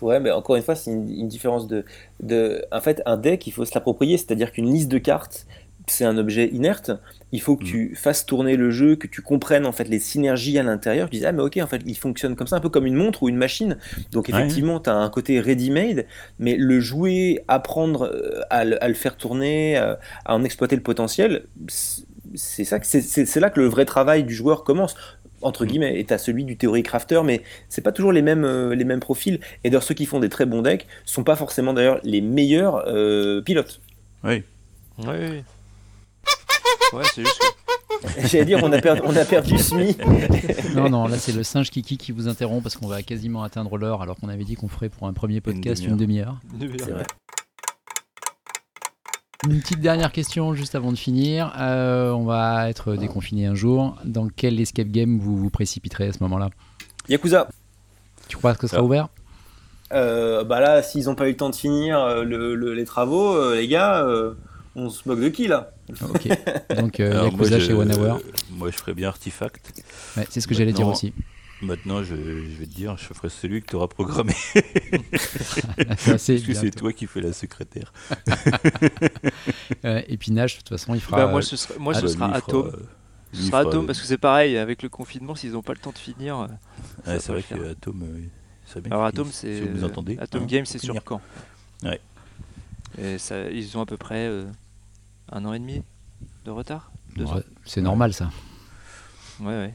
Ouais, mais encore une fois, c'est une, une différence de, de. En fait, un deck, il faut se l'approprier, c'est-à-dire qu'une liste de cartes, c'est un objet inerte. Il faut que Mm. tu fasses tourner le jeu, que tu comprennes en fait les synergies à l'intérieur. Tu dis, ah, mais ok, en fait, il fonctionne comme ça, un peu comme une montre ou une machine. Donc, Ouais. effectivement, tu as un côté ready-made, mais le jouer, apprendre euh, à le, à le faire tourner, euh, à en exploiter le potentiel, c'est- ça que c'est- c'est c'est là que le vrai travail du joueur commence entre Mm. guillemets, et à celui du théorie crafter, mais c'est pas toujours les mêmes, euh, les mêmes profils. Et d'ailleurs, ceux qui font des très bons decks sont pas forcément d'ailleurs les meilleurs euh, pilotes. Oui. Ouais, ouais. C'est juste [laughs] J'allais dire, on a, perdu, on a perdu Smi. Non, non, là c'est le singe Kiki qui vous interrompt parce qu'on va quasiment atteindre l'heure alors qu'on avait dit qu'on ferait pour un premier podcast une demi-heure. C'est vrai. Une petite dernière question juste avant de finir. Euh, on va être déconfiné un jour. Dans quel escape game vous vous précipiterez à ce moment-là? Yakuza. Tu crois que ce sera Ah. ouvert? Euh, bah là, s'ils ont pas eu le temps de finir euh, le- le- les travaux, euh, les gars, euh, on se moque de qui là? Ok. [laughs] Donc euh, Alors, Yakuza je- chez One Hour. moi je ferais bien Artifact. Ouais, c'est ce que j'allais dire Maintenant- aussi. Maintenant, je, je vais te dire, je ferai celui que tu auras programmé. [laughs] [laughs] Parce que c'est toi qui fais la secrétaire. Euh, et puis Nash, de toute façon, il fera. bah, moi, ce sera, moi, ah, ce sera fera, Atom. Ce sera Atom parce que c'est pareil, avec le confinement, s'ils n'ont pas le temps de finir. euh, ouais, va c'est vrai faire. que Atom, euh, c'est bien Alors Atom, c'est Si vous nous entendez. Atom hein, Game, c'est sur quand? Ouais. Et ça, ils ont à peu près euh, un an et demi de retard. Deux ans. ouais, c'est normal ça. Ouais, ouais.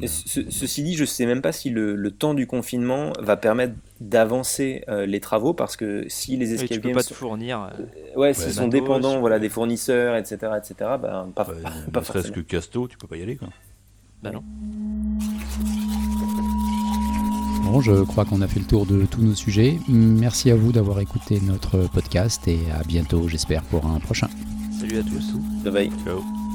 Et ce- ceci dit, je sais même pas si le, le temps du confinement va permettre d'avancer euh, les travaux parce que si les Et escape tu peux games pas te sont- fournir. euh, ouais, s'ils Ouais, sont dépendants voilà, des fournisseurs, etc., etc., ben, pas, Ouais, pas ne serait-ce forcément. que Casto, tu peux pas y aller. Quoi. Bah non. Bon, je crois qu'on a fait le tour de tous nos sujets. Merci à vous d'avoir écouté notre podcast et à bientôt, j'espère, pour un prochain. Salut à tous. Bye bye. Ciao.